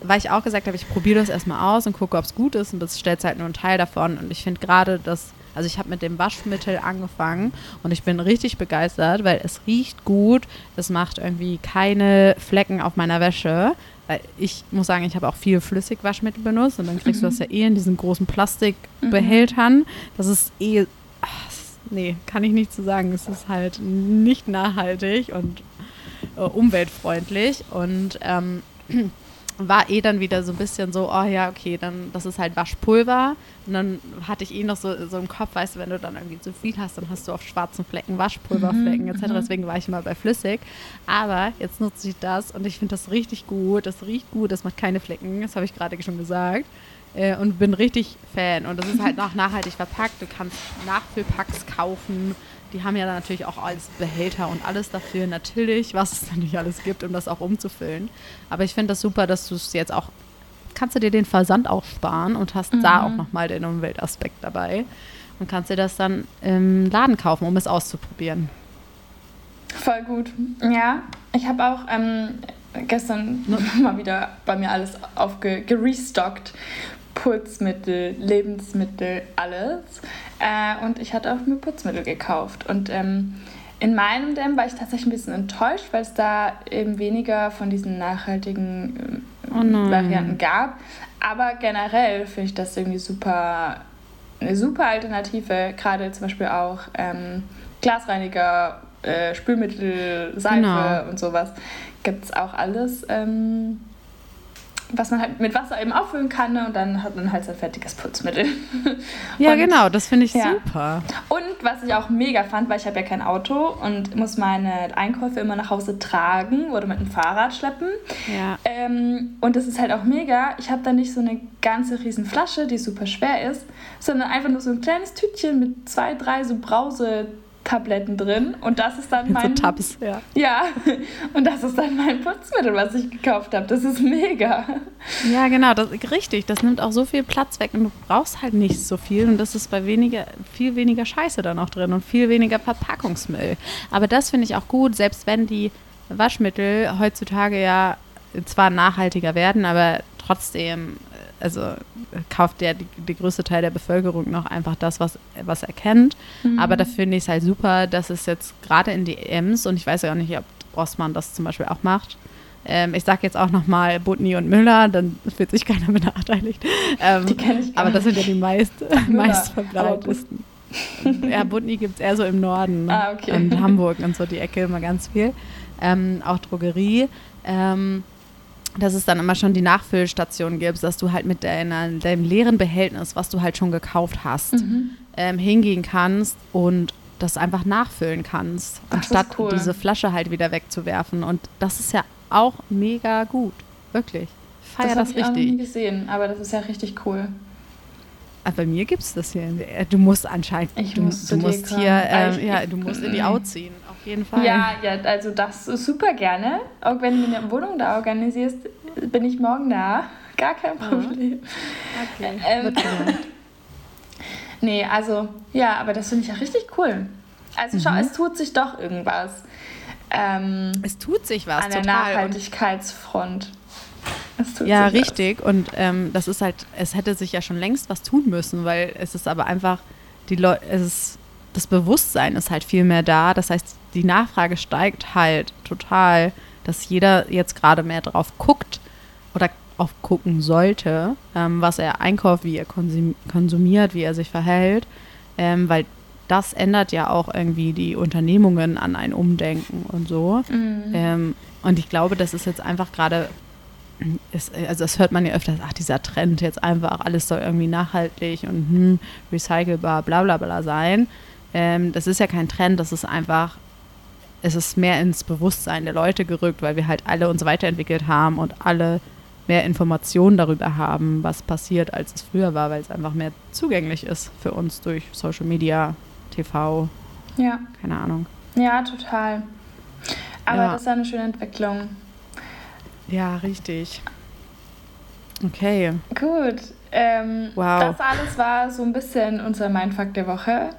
[SPEAKER 1] weil ich auch gesagt habe, ich probiere das erstmal aus und gucke, ob es gut ist und das stellt halt nur einen Teil davon. Und ich finde gerade das, also ich habe mit dem Waschmittel angefangen und ich bin richtig begeistert, weil es riecht gut, es macht irgendwie keine Flecken auf meiner Wäsche. Weil ich muss sagen, ich habe auch viel Flüssigwaschmittel benutzt und dann kriegst mhm. du das ja eh in diesen großen Plastikbehältern. Mhm. Das ist eh, ach, nee, kann ich nicht zu so sagen. Es ist halt nicht nachhaltig und äh, umweltfreundlich und ähm, <clears throat> war eh dann wieder so ein bisschen so, oh ja, okay, dann das ist halt Waschpulver. Und dann hatte ich eh noch so, so im Kopf, weißt du, wenn du dann irgendwie zu viel hast, dann hast du auf schwarzen Flecken Waschpulverflecken mhm, etc. Mhm. Deswegen war ich immer bei flüssig. Aber jetzt nutze ich das und ich finde das richtig gut. Das riecht gut, das macht keine Flecken, das habe ich gerade schon gesagt. Äh, und bin richtig Fan. Und das ist halt noch <laughs> nachhaltig verpackt. Du kannst Nachfüllpacks kaufen die haben ja natürlich auch alles Behälter und alles dafür, natürlich, was es <laughs> natürlich alles gibt, um das auch umzufüllen. Aber ich finde das super, dass du es jetzt auch, kannst du dir den Versand auch sparen und hast mhm. da auch nochmal den Umweltaspekt dabei und kannst dir das dann im Laden kaufen, um es auszuprobieren.
[SPEAKER 2] Voll gut. Ja, ich habe auch ähm, gestern <laughs> mal wieder bei mir alles aufgerestockt Putzmittel, Lebensmittel, alles. Äh, und ich hatte auch mir Putzmittel gekauft. Und ähm, in meinem Dämm war ich tatsächlich ein bisschen enttäuscht, weil es da eben weniger von diesen nachhaltigen äh, oh Varianten gab. Aber generell finde ich das irgendwie super, eine super Alternative. Gerade zum Beispiel auch ähm, Glasreiniger, äh, Spülmittel, Seife genau. und sowas. Gibt es auch alles. Ähm, was man halt mit Wasser eben auffüllen kann ne? und dann hat man halt sein fertiges Putzmittel. <laughs>
[SPEAKER 1] ja, und, genau, das finde ich ja. super.
[SPEAKER 2] Und was ich auch mega fand, weil ich habe ja kein Auto und muss meine Einkäufe immer nach Hause tragen oder mit dem Fahrrad schleppen.
[SPEAKER 1] Ja.
[SPEAKER 2] Ähm, und das ist halt auch mega. Ich habe da nicht so eine ganze riesen Flasche, die super schwer ist, sondern einfach nur so ein kleines Tütchen mit zwei, drei so Brause Tabletten drin und das ist dann mein
[SPEAKER 1] so Tabs, ja.
[SPEAKER 2] Ja, <laughs> und das ist dann mein Putzmittel, was ich gekauft habe. Das ist mega.
[SPEAKER 1] Ja, genau, das richtig, das nimmt auch so viel Platz weg und du brauchst halt nicht so viel und das ist bei weniger viel weniger Scheiße dann auch drin und viel weniger Verpackungsmüll. Aber das finde ich auch gut, selbst wenn die Waschmittel heutzutage ja zwar nachhaltiger werden, aber trotzdem also kauft der die, die größte Teil der Bevölkerung noch einfach das, was, was er kennt. Mhm. Aber da finde ich es halt super, dass es jetzt gerade in die Ems und ich weiß ja auch nicht, ob Rossmann das zum Beispiel auch macht. Ähm, ich sage jetzt auch nochmal Butni und Müller, dann fühlt sich keiner <laughs> benachteiligt. Ähm,
[SPEAKER 2] die kenne ich
[SPEAKER 1] gar Aber das sind ja die meist, <laughs> meist verbreitetsten. ja, Butni gibt es eher so im Norden. Ne?
[SPEAKER 2] Ah, okay.
[SPEAKER 1] Und Hamburg und so die Ecke immer ganz viel. Ähm, auch Drogerie. Ähm, dass es dann immer schon die Nachfüllstation gibt, dass du halt mit deiner, deinem leeren Behältnis, was du halt schon gekauft hast, mhm. ähm, hingehen kannst und das einfach nachfüllen kannst, anstatt cool. diese Flasche halt wieder wegzuwerfen. Und das ist ja auch mega gut, wirklich.
[SPEAKER 2] Ich feier das, das richtig. Ich habe nie gesehen, aber das ist ja richtig cool.
[SPEAKER 1] Aber bei mir gibt es das hier. Du musst anscheinend,
[SPEAKER 2] ich
[SPEAKER 1] du,
[SPEAKER 2] muss
[SPEAKER 1] du musst hier, äh, ja, <laughs> du musst in die Au ziehen jeden Fall.
[SPEAKER 2] Ja, ja, also das super gerne. Auch wenn du eine Wohnung da organisierst, bin ich morgen da. <laughs> Gar kein Problem.
[SPEAKER 1] Okay. Ähm,
[SPEAKER 2] nee, also ja, aber das finde ich ja richtig cool. Also schau, mhm. es tut sich doch irgendwas. Ähm,
[SPEAKER 1] es tut sich was,
[SPEAKER 2] an der total. Nachhaltigkeitsfront.
[SPEAKER 1] ja, richtig. Was. Und ähm, das ist halt, es hätte sich ja schon längst was tun müssen, weil es ist aber einfach, die Leute, es ist das Bewusstsein ist halt viel mehr da. Das heißt, die Nachfrage steigt halt total, dass jeder jetzt gerade mehr drauf guckt oder auf gucken sollte, ähm, was er einkauft, wie er konsumiert, wie er sich verhält, ähm, weil das ändert ja auch irgendwie die Unternehmungen an ein Umdenken und so. Mhm. Ähm, und ich glaube, das ist jetzt einfach gerade, also das hört man ja öfters, ach, dieser Trend jetzt einfach, alles soll irgendwie nachhaltig und hm, recycelbar, bla bla bla sein. Ähm, das ist ja kein Trend, das ist einfach, es ist mehr ins Bewusstsein der Leute gerückt, weil wir halt alle uns weiterentwickelt haben und alle mehr Informationen darüber haben, was passiert, als es früher war, weil es einfach mehr zugänglich ist für uns durch Social Media, TV.
[SPEAKER 2] Ja.
[SPEAKER 1] Keine Ahnung.
[SPEAKER 2] Ja, total. Aber ja. das ist eine schöne Entwicklung.
[SPEAKER 1] Ja, richtig. Okay.
[SPEAKER 2] Gut. Ähm,
[SPEAKER 1] wow.
[SPEAKER 2] Das alles war so ein bisschen unser Mindfuck der Woche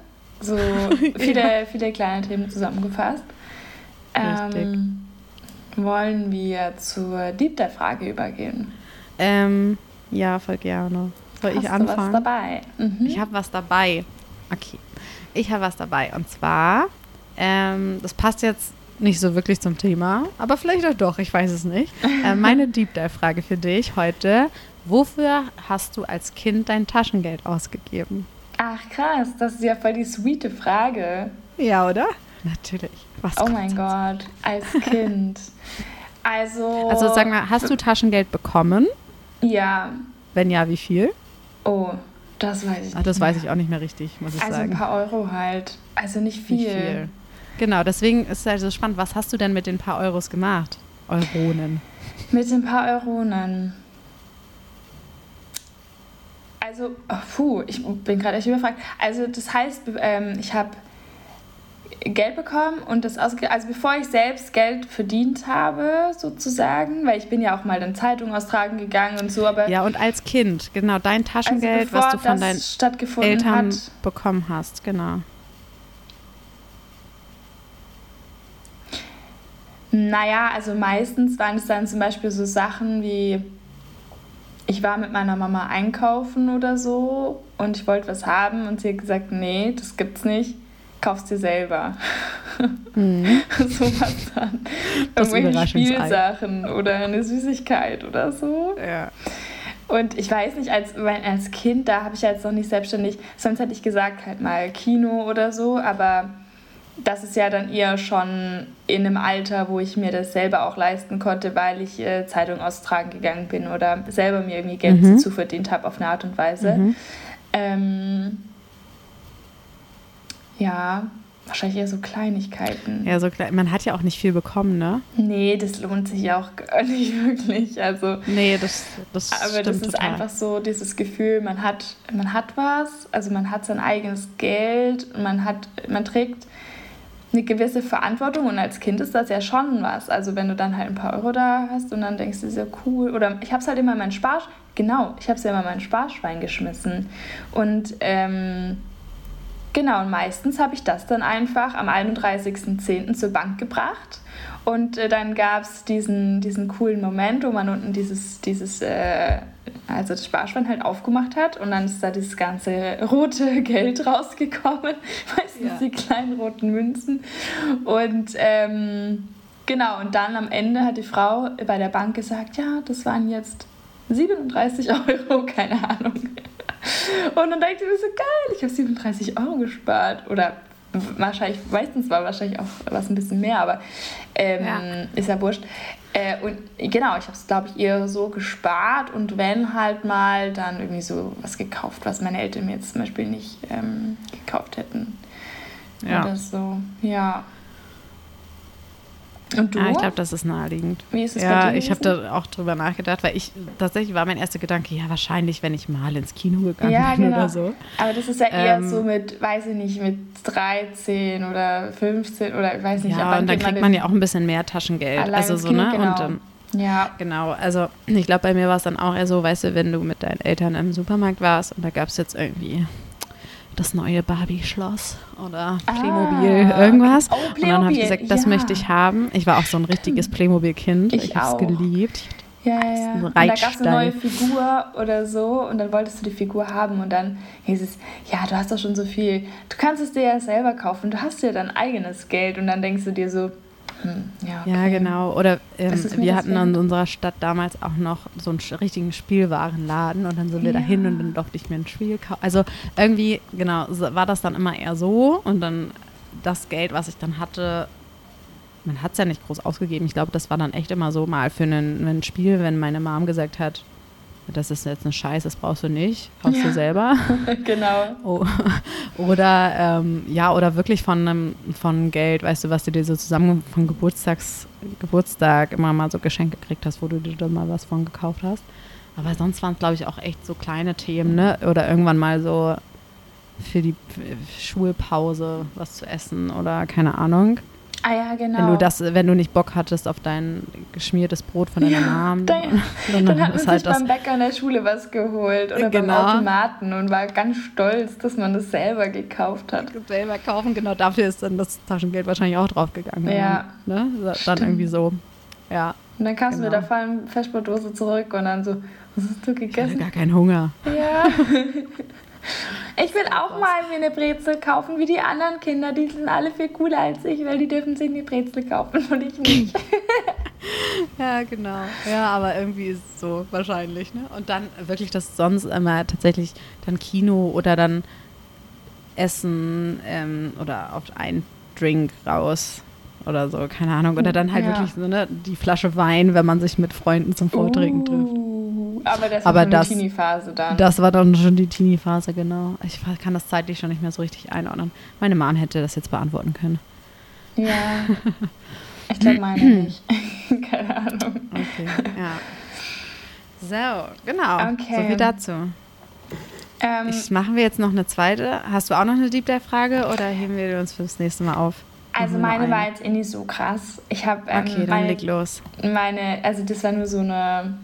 [SPEAKER 2] so <laughs> viele, ja. viele kleine Themen zusammengefasst. Ähm, wollen wir zur Deep Dive Frage übergehen?
[SPEAKER 1] Ähm, ja, voll gerne. Soll Hast ich anfangen?
[SPEAKER 2] Du was dabei?
[SPEAKER 1] Mhm. Ich habe was dabei. Okay. Ich habe was dabei. Und zwar, ähm, das passt jetzt nicht so wirklich zum Thema, aber vielleicht auch doch, ich weiß es nicht. Äh, <laughs> meine Deep Dive Frage für dich heute. Wofür hast du als Kind dein Taschengeld ausgegeben?
[SPEAKER 2] Ach krass, das ist ja voll die sweete Frage.
[SPEAKER 1] Ja, oder? Natürlich.
[SPEAKER 2] Was oh mein Gott, als <laughs> Kind. also.
[SPEAKER 1] Also sag mal, hast du Taschengeld bekommen?
[SPEAKER 2] Ja.
[SPEAKER 1] Wenn ja, wie viel?
[SPEAKER 2] Oh, das weiß ich
[SPEAKER 1] Ach, das weiß ich auch nicht mehr richtig, muss ich
[SPEAKER 2] also
[SPEAKER 1] sagen.
[SPEAKER 2] Also ein paar Euro halt. Also nicht viel. Nicht viel.
[SPEAKER 1] Genau, deswegen ist es halt so spannend. Was hast du denn mit den paar Euros gemacht? Euronen.
[SPEAKER 2] Mit den paar Euronen. Also, oh, puh, ich bin gerade echt überfragt. Also, das heißt, ähm, ich habe Geld bekommen und das ausgegeben, also bevor ich selbst Geld verdient habe, sozusagen, weil ich bin ja auch mal in Zeitungen austragen gegangen und so, aber...
[SPEAKER 1] Ja, und als Kind, genau, dein Taschengeld, also was du von deinen Eltern hat, bekommen hast, genau.
[SPEAKER 2] Naja, also meistens waren es dann zum Beispiel so Sachen wie, ich war mit meiner Mama einkaufen oder so und ich wollte was haben und sie hat gesagt, nee, das gibt's nicht, kauf's dir selber. Mhm. <laughs> so was dann. Das Irgendwelche Spielsachen oder eine Süßigkeit oder so.
[SPEAKER 1] Ja.
[SPEAKER 2] Und ich weiß nicht, als, als Kind, da habe ich ja jetzt noch nicht selbstständig, sonst hätte ich gesagt, halt mal Kino oder so, aber das ist ja dann eher schon in einem Alter, wo ich mir das selber auch leisten konnte, weil ich äh, Zeitung austragen gegangen bin oder selber mir irgendwie Geld mhm. dazu verdient habe auf eine Art und Weise. Mhm. Ähm, ja, wahrscheinlich eher so Kleinigkeiten.
[SPEAKER 1] Ja, so klein. Man hat ja auch nicht viel bekommen, ne?
[SPEAKER 2] Nee, das lohnt sich auch <laughs> nicht wirklich. Also,
[SPEAKER 1] nee, das, das
[SPEAKER 2] Aber das ist total. einfach so dieses Gefühl, man hat, man hat was, also man hat sein eigenes Geld, man hat, man trägt eine gewisse Verantwortung und als Kind ist das ja schon was. Also wenn du dann halt ein paar Euro da hast und dann denkst du, ist ja cool. Oder ich habe es halt immer in mein Sparsch... Genau, ich habe es ja immer in mein Sparschwein geschmissen. Und ähm, genau, und meistens habe ich das dann einfach am 31.10. zur Bank gebracht. Und äh, dann gab es diesen, diesen coolen Moment, wo man unten dieses, dieses äh, also das Sparschwein halt aufgemacht hat und dann ist da dieses ganze rote <laughs> Geld rausgekommen, meistens ja. die kleinen roten Münzen. Und ähm, genau, und dann am Ende hat die Frau bei der Bank gesagt, ja, das waren jetzt 37 <laughs> Euro, keine Ahnung. Und dann dachte ich mir so, geil, ich habe 37 Euro gespart. Oder wahrscheinlich, meistens war wahrscheinlich auch was ein bisschen mehr, aber ähm, ja. ist ja wurscht. Äh, und genau, ich habe es, glaube ich, eher so gespart und wenn halt mal dann irgendwie so was gekauft, was meine Eltern mir jetzt zum Beispiel nicht ähm, gekauft hätten. Ja. Oder so, ja.
[SPEAKER 1] Und du? Ja, ich glaube, das ist naheliegend. Wie ist es Ja, ich habe da auch drüber nachgedacht, weil ich tatsächlich war mein erster Gedanke, ja, wahrscheinlich, wenn ich mal ins Kino gegangen ja, bin genau. oder so.
[SPEAKER 2] Aber das ist ja eher ähm, so mit, weiß ich nicht, mit 13 oder 15 oder ich weiß nicht.
[SPEAKER 1] Ja, und dann kriegt man ja auch ein bisschen mehr Taschengeld. Also so, Kino, ne? Genau. Und, ähm,
[SPEAKER 2] ja.
[SPEAKER 1] Genau, also ich glaube, bei mir war es dann auch eher so, weißt du, wenn du mit deinen Eltern im Supermarkt warst und da gab es jetzt irgendwie das neue Barbie-Schloss oder ah, Playmobil ah, irgendwas. Oh, Playmobil. Und dann habe ich gesagt, das ja. möchte ich haben. Ich war auch so ein richtiges Playmobil-Kind. Ich, ich habe es geliebt.
[SPEAKER 2] Ja, ja, ja. Und da gab es eine neue Figur oder so und dann wolltest du die Figur haben und dann hieß es, ja, du hast doch schon so viel. Du kannst es dir ja selber kaufen, du hast ja dein eigenes Geld und dann denkst du dir so, hm, ja, okay.
[SPEAKER 1] ja, genau. Oder ähm, wir hatten in unserer Stadt damals auch noch so einen richtigen Spielwarenladen und dann sind wir ja. dahin und dann durfte ich mir ein Spiel kaufen. Also irgendwie, genau, war das dann immer eher so und dann das Geld, was ich dann hatte, man hat es ja nicht groß ausgegeben. Ich glaube, das war dann echt immer so mal für ein Spiel, wenn meine Mom gesagt hat, das ist jetzt eine Scheiße, das brauchst du nicht, kaufst ja. du selber. <laughs>
[SPEAKER 2] genau. <laughs>
[SPEAKER 1] Oh, oder ähm, ja, oder wirklich von einem von Geld, weißt du, was du dir so zusammen von Geburtstags, Geburtstag immer mal so Geschenke gekriegt hast, wo du dir dann mal was von gekauft hast. Aber sonst waren es, glaube ich, auch echt so kleine Themen, ne? Oder irgendwann mal so für die Schulpause was zu essen oder keine Ahnung.
[SPEAKER 2] Ah ja, genau.
[SPEAKER 1] Wenn du das, wenn du nicht Bock hattest auf dein geschmiertes Brot von deiner
[SPEAKER 2] ja,
[SPEAKER 1] Mom,
[SPEAKER 2] dann, dann, <laughs> dann hat man sich
[SPEAKER 1] halt
[SPEAKER 2] beim Bäcker in der Schule was geholt oder
[SPEAKER 1] Genau.
[SPEAKER 2] beim Automaten und war ganz stolz, dass man das selber gekauft hat.
[SPEAKER 1] selber kaufen. Genau dafür ist dann das Taschengeld wahrscheinlich auch draufgegangen.
[SPEAKER 2] Ja.
[SPEAKER 1] Ne? Dann
[SPEAKER 2] Stimmt.
[SPEAKER 1] irgendwie so. Ja.
[SPEAKER 2] Und dann kamst du
[SPEAKER 1] Genau.
[SPEAKER 2] mit der vollen Festbrotdose zurück und dann so, was hast du
[SPEAKER 1] Ich hatte
[SPEAKER 2] gegessen?
[SPEAKER 1] gar keinen Hunger.
[SPEAKER 2] Ja. <laughs> Ich will auch mal mir eine Brezel kaufen, wie die anderen Kinder. Die sind alle viel cooler als ich, weil die dürfen sich eine Brezel kaufen und ich nicht. <laughs> <laughs>
[SPEAKER 1] Ja, genau. Ja, aber irgendwie ist es so wahrscheinlich. Ne? Und dann wirklich das sonst immer tatsächlich dann Kino oder dann Essen ähm, oder auf einen Drink raus oder so, keine Ahnung. Oder dann halt
[SPEAKER 2] Ja.
[SPEAKER 1] wirklich so ne, die Flasche Wein, wenn man sich mit Freunden zum Vortrinken trifft. <laughs>
[SPEAKER 2] Aber das so
[SPEAKER 1] das-
[SPEAKER 2] eine Teenie-Phase dann.
[SPEAKER 1] Das war dann schon die Teenie-Phase, genau. Ich kann das zeitlich schon nicht mehr so richtig einordnen. Meine Mom hätte das jetzt beantworten können.
[SPEAKER 2] ja. <laughs> Ich glaube, meine nicht. <laughs> Keine Ahnung.
[SPEAKER 1] Okay, ja. So, genau.
[SPEAKER 2] Okay.
[SPEAKER 1] So viel dazu.
[SPEAKER 2] Ähm,
[SPEAKER 1] Ich, machen wir jetzt noch eine zweite? Hast du auch noch eine Deep Dive-Frage oder heben wir die uns fürs nächste Mal auf?
[SPEAKER 2] also meine
[SPEAKER 1] eine?
[SPEAKER 2] war jetzt eh nicht so krass. Ich habe ähm,
[SPEAKER 1] Okay, dann
[SPEAKER 2] meine,
[SPEAKER 1] leg los.
[SPEAKER 2] meine, also das war nur so eine,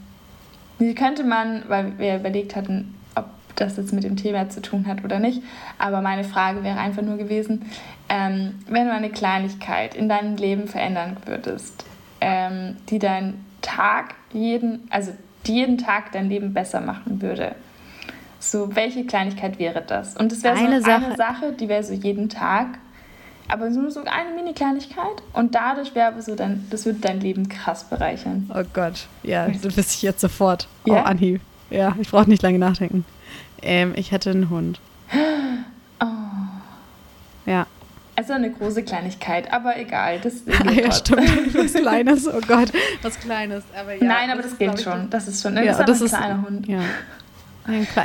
[SPEAKER 2] die könnte man, weil wir überlegt hatten, ob das jetzt mit dem Thema zu tun hat oder nicht. Aber meine Frage wäre einfach nur gewesen, ähm, wenn du eine Kleinigkeit in deinem Leben verändern würdest, ähm, die deinen Tag jeden, also die jeden Tag dein Leben besser machen würde. So, welche Kleinigkeit wäre das? Und es wäre so
[SPEAKER 1] Eine
[SPEAKER 2] eine
[SPEAKER 1] Sache-
[SPEAKER 2] Sache, Sache die wäre so jeden Tag, aber nur so eine Mini-Kleinigkeit und dadurch wäre so dein, das würde dein Leben krass bereichern.
[SPEAKER 1] Oh Gott, ja, das wüsste ich jetzt sofort.
[SPEAKER 2] Ja?
[SPEAKER 1] Oh, Anhieb. Ja, ich brauche nicht lange nachdenken. Ähm, ich hätte einen Hund. <gasps>
[SPEAKER 2] Oh.
[SPEAKER 1] Ja.
[SPEAKER 2] Also eine große Kleinigkeit, aber egal. Das <laughs>
[SPEAKER 1] Ah, ja, stimmt. Was Kleines, oh Gott, was Kleines. Aber ja,
[SPEAKER 2] Nein, aber das,
[SPEAKER 1] ist,
[SPEAKER 2] geht
[SPEAKER 1] glaub ich,
[SPEAKER 2] schon. Das ist schon.
[SPEAKER 1] Ja,
[SPEAKER 2] das ist
[SPEAKER 1] das
[SPEAKER 2] ein
[SPEAKER 1] ist-
[SPEAKER 2] kleiner Hund.
[SPEAKER 1] Ja.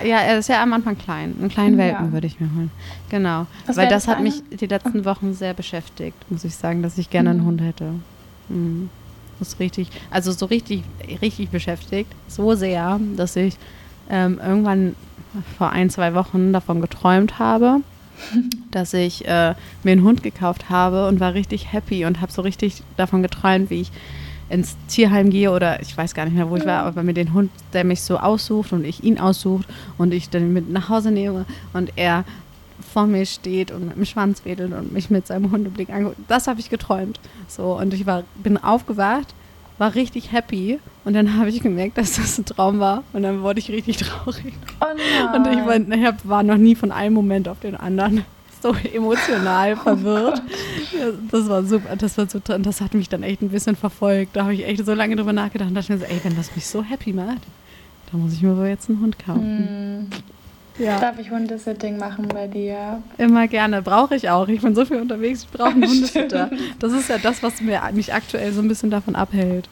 [SPEAKER 1] Ja, er ist ja am Anfang klein. Einen kleinen
[SPEAKER 2] Ja.
[SPEAKER 1] Welpen würde ich mir holen. Genau.
[SPEAKER 2] Was
[SPEAKER 1] Weil das hat mich die letzten Wochen sehr beschäftigt, muss ich sagen, dass ich gerne einen
[SPEAKER 2] Mhm.
[SPEAKER 1] Hund hätte. Mhm. Das ist richtig, also so richtig, richtig beschäftigt. So sehr, dass ich ähm, irgendwann vor ein, zwei Wochen davon geträumt habe, <laughs> dass ich äh, mir einen Hund gekauft habe und war richtig happy und habe so richtig davon geträumt, wie ich ins Tierheim gehe oder ich weiß gar nicht mehr, wo ich war, aber mir den Hund, der mich so aussucht und ich ihn aussucht und ich dann mit nach Hause nehme und er vor mir steht und mit dem Schwanz wedelt und mich mit seinem Hundeblick anguckt. Das habe ich geträumt. So, und ich war, bin aufgewacht, war richtig happy und dann habe ich gemerkt, dass das ein Traum war und dann wurde ich richtig <laughs> traurig.
[SPEAKER 2] Oh.
[SPEAKER 1] Und ich war, ich war noch nie von einem Moment auf den anderen so emotional <laughs> verwirrt. Ja, das war super, das war so, und das hat mich dann echt ein bisschen verfolgt. Da habe ich echt so lange drüber nachgedacht und dachte mir so, ey, wenn das mich so happy macht, dann muss ich mir wohl jetzt einen Hund kaufen.
[SPEAKER 2] Hm.
[SPEAKER 1] Ja,
[SPEAKER 2] Darf ich Hundesitting machen bei dir?
[SPEAKER 1] immer gerne. Brauche ich auch. Ich bin so viel unterwegs, ich brauche einen <laughs> Hundesitter. Das ist ja das, was mir, mich aktuell so ein bisschen davon abhält.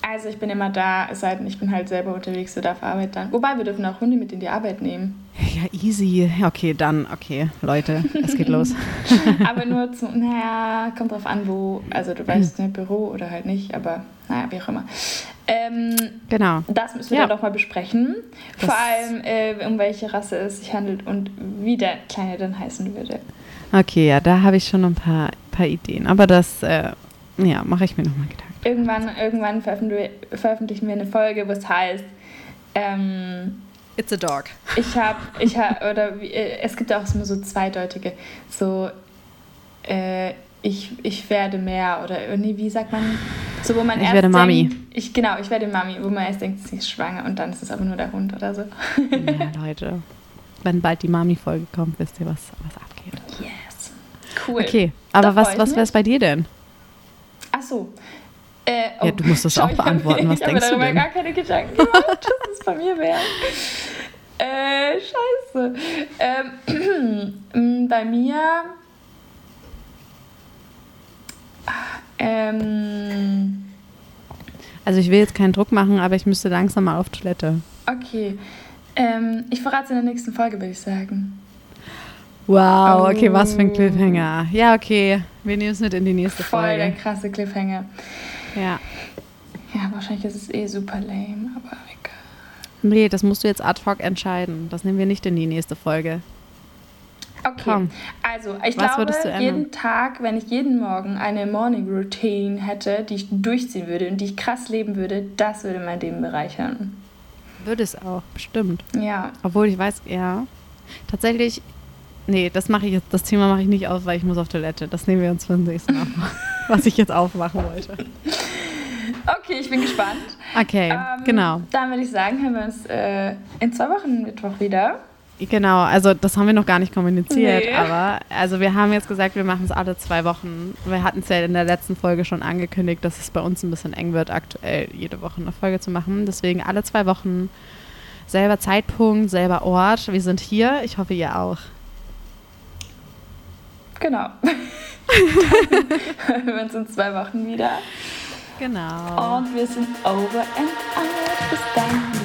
[SPEAKER 2] Also ich bin immer da, es sei denn, ich bin halt selber unterwegs oder auf Arbeit dann. Wobei, wir dürfen auch Hunde mit in die Arbeit nehmen.
[SPEAKER 1] Ja, easy. Okay, dann, okay, Leute, es geht los. <laughs>
[SPEAKER 2] Aber nur zu, naja, kommt drauf an, wo, also du weißt, ne, Büro oder halt nicht, aber naja, wie auch immer. Ähm,
[SPEAKER 1] Genau.
[SPEAKER 2] das müssen wir
[SPEAKER 1] Ja.
[SPEAKER 2] dann nochmal besprechen.
[SPEAKER 1] Das-
[SPEAKER 2] Vor allem, äh, um welche Rasse es sich handelt und wie der Kleine dann heißen würde.
[SPEAKER 1] Okay, ja, da habe ich schon ein paar, paar Ideen. Aber das, äh, ja, mache ich mir nochmal Gedanken.
[SPEAKER 2] Irgendwann, irgendwann veröffentlichen wir eine Folge, wo es heißt, ähm,
[SPEAKER 1] It's a dog.
[SPEAKER 2] ich habe, ich habe, oder wie, äh, es gibt auch immer so zweideutige, so, äh, ich, ich werde mehr oder äh, nee, wie sagt man, so wo man
[SPEAKER 1] Ich
[SPEAKER 2] erst
[SPEAKER 1] werde Mami.
[SPEAKER 2] Denkt, ich, genau, ich werde Mami, wo man erst denkt, sie ist schwanger und dann ist es aber nur der Hund oder so.
[SPEAKER 1] Ja, Leute. Wenn bald die Mami-Folge kommt, wisst ihr, was, was abgeht.
[SPEAKER 2] Yes. Cool.
[SPEAKER 1] Okay, aber
[SPEAKER 2] freu
[SPEAKER 1] was, was wäre es bei dir denn?
[SPEAKER 2] Ach so. Äh,
[SPEAKER 1] Ja, du musst das auch
[SPEAKER 2] ich
[SPEAKER 1] beantworten. Was
[SPEAKER 2] ich habe
[SPEAKER 1] denkst du
[SPEAKER 2] darüber
[SPEAKER 1] denn?
[SPEAKER 2] gar keine Gedanken gemacht, dass es bei mir wäre. Äh, scheiße. Ähm, <clears throat> bei mir. Ähm,
[SPEAKER 1] Also ich will jetzt keinen Druck machen, aber ich müsste langsam mal auf Toilette.
[SPEAKER 2] okay. Ähm, ich verrate es in der nächsten Folge, würde ich sagen.
[SPEAKER 1] Wow, okay, was für ein
[SPEAKER 2] Oh.
[SPEAKER 1] Cliffhanger. Ja, okay, wir nehmen es mit in die nächste
[SPEAKER 2] Voll der
[SPEAKER 1] Folge.
[SPEAKER 2] krasse Cliffhanger.
[SPEAKER 1] Ja.
[SPEAKER 2] Ja, wahrscheinlich ist es eh super lame, aber egal.
[SPEAKER 1] Nee, das musst du jetzt ad hoc entscheiden. Das nehmen wir nicht in die nächste Folge.
[SPEAKER 2] Okay, Komm. also ich Was glaube, jeden Tag, wenn ich jeden Morgen eine Morning Routine hätte, die ich durchziehen würde und die ich krass leben würde, das würde mein Leben bereichern.
[SPEAKER 1] Würde es auch, bestimmt.
[SPEAKER 2] Ja.
[SPEAKER 1] Obwohl ich weiß, ja. Tatsächlich, nee, das mache ich jetzt, das Thema mache ich nicht auf, weil ich muss auf Toilette. Das nehmen wir uns für den nächsten Mal, <laughs> was ich jetzt aufmachen wollte.
[SPEAKER 2] Okay, ich bin gespannt.
[SPEAKER 1] Okay, ähm, genau.
[SPEAKER 2] Dann würde ich sagen, hören wir uns äh, in zwei Wochen Mittwoch wieder.
[SPEAKER 1] Genau, also das haben wir noch gar nicht kommuniziert, nee. aber also wir haben jetzt gesagt, wir machen es alle zwei Wochen. Wir hatten es ja in der letzten Folge schon angekündigt, dass es bei uns ein bisschen eng wird, aktuell jede Woche eine Folge zu machen. Deswegen alle zwei Wochen selber Zeitpunkt, selber Ort. Wir sind hier. Ich hoffe, ihr auch.
[SPEAKER 2] Genau. Dann <laughs> hören wir uns in zwei Wochen wieder.
[SPEAKER 1] Genau.
[SPEAKER 2] Und wir sind over and out. Bis dann.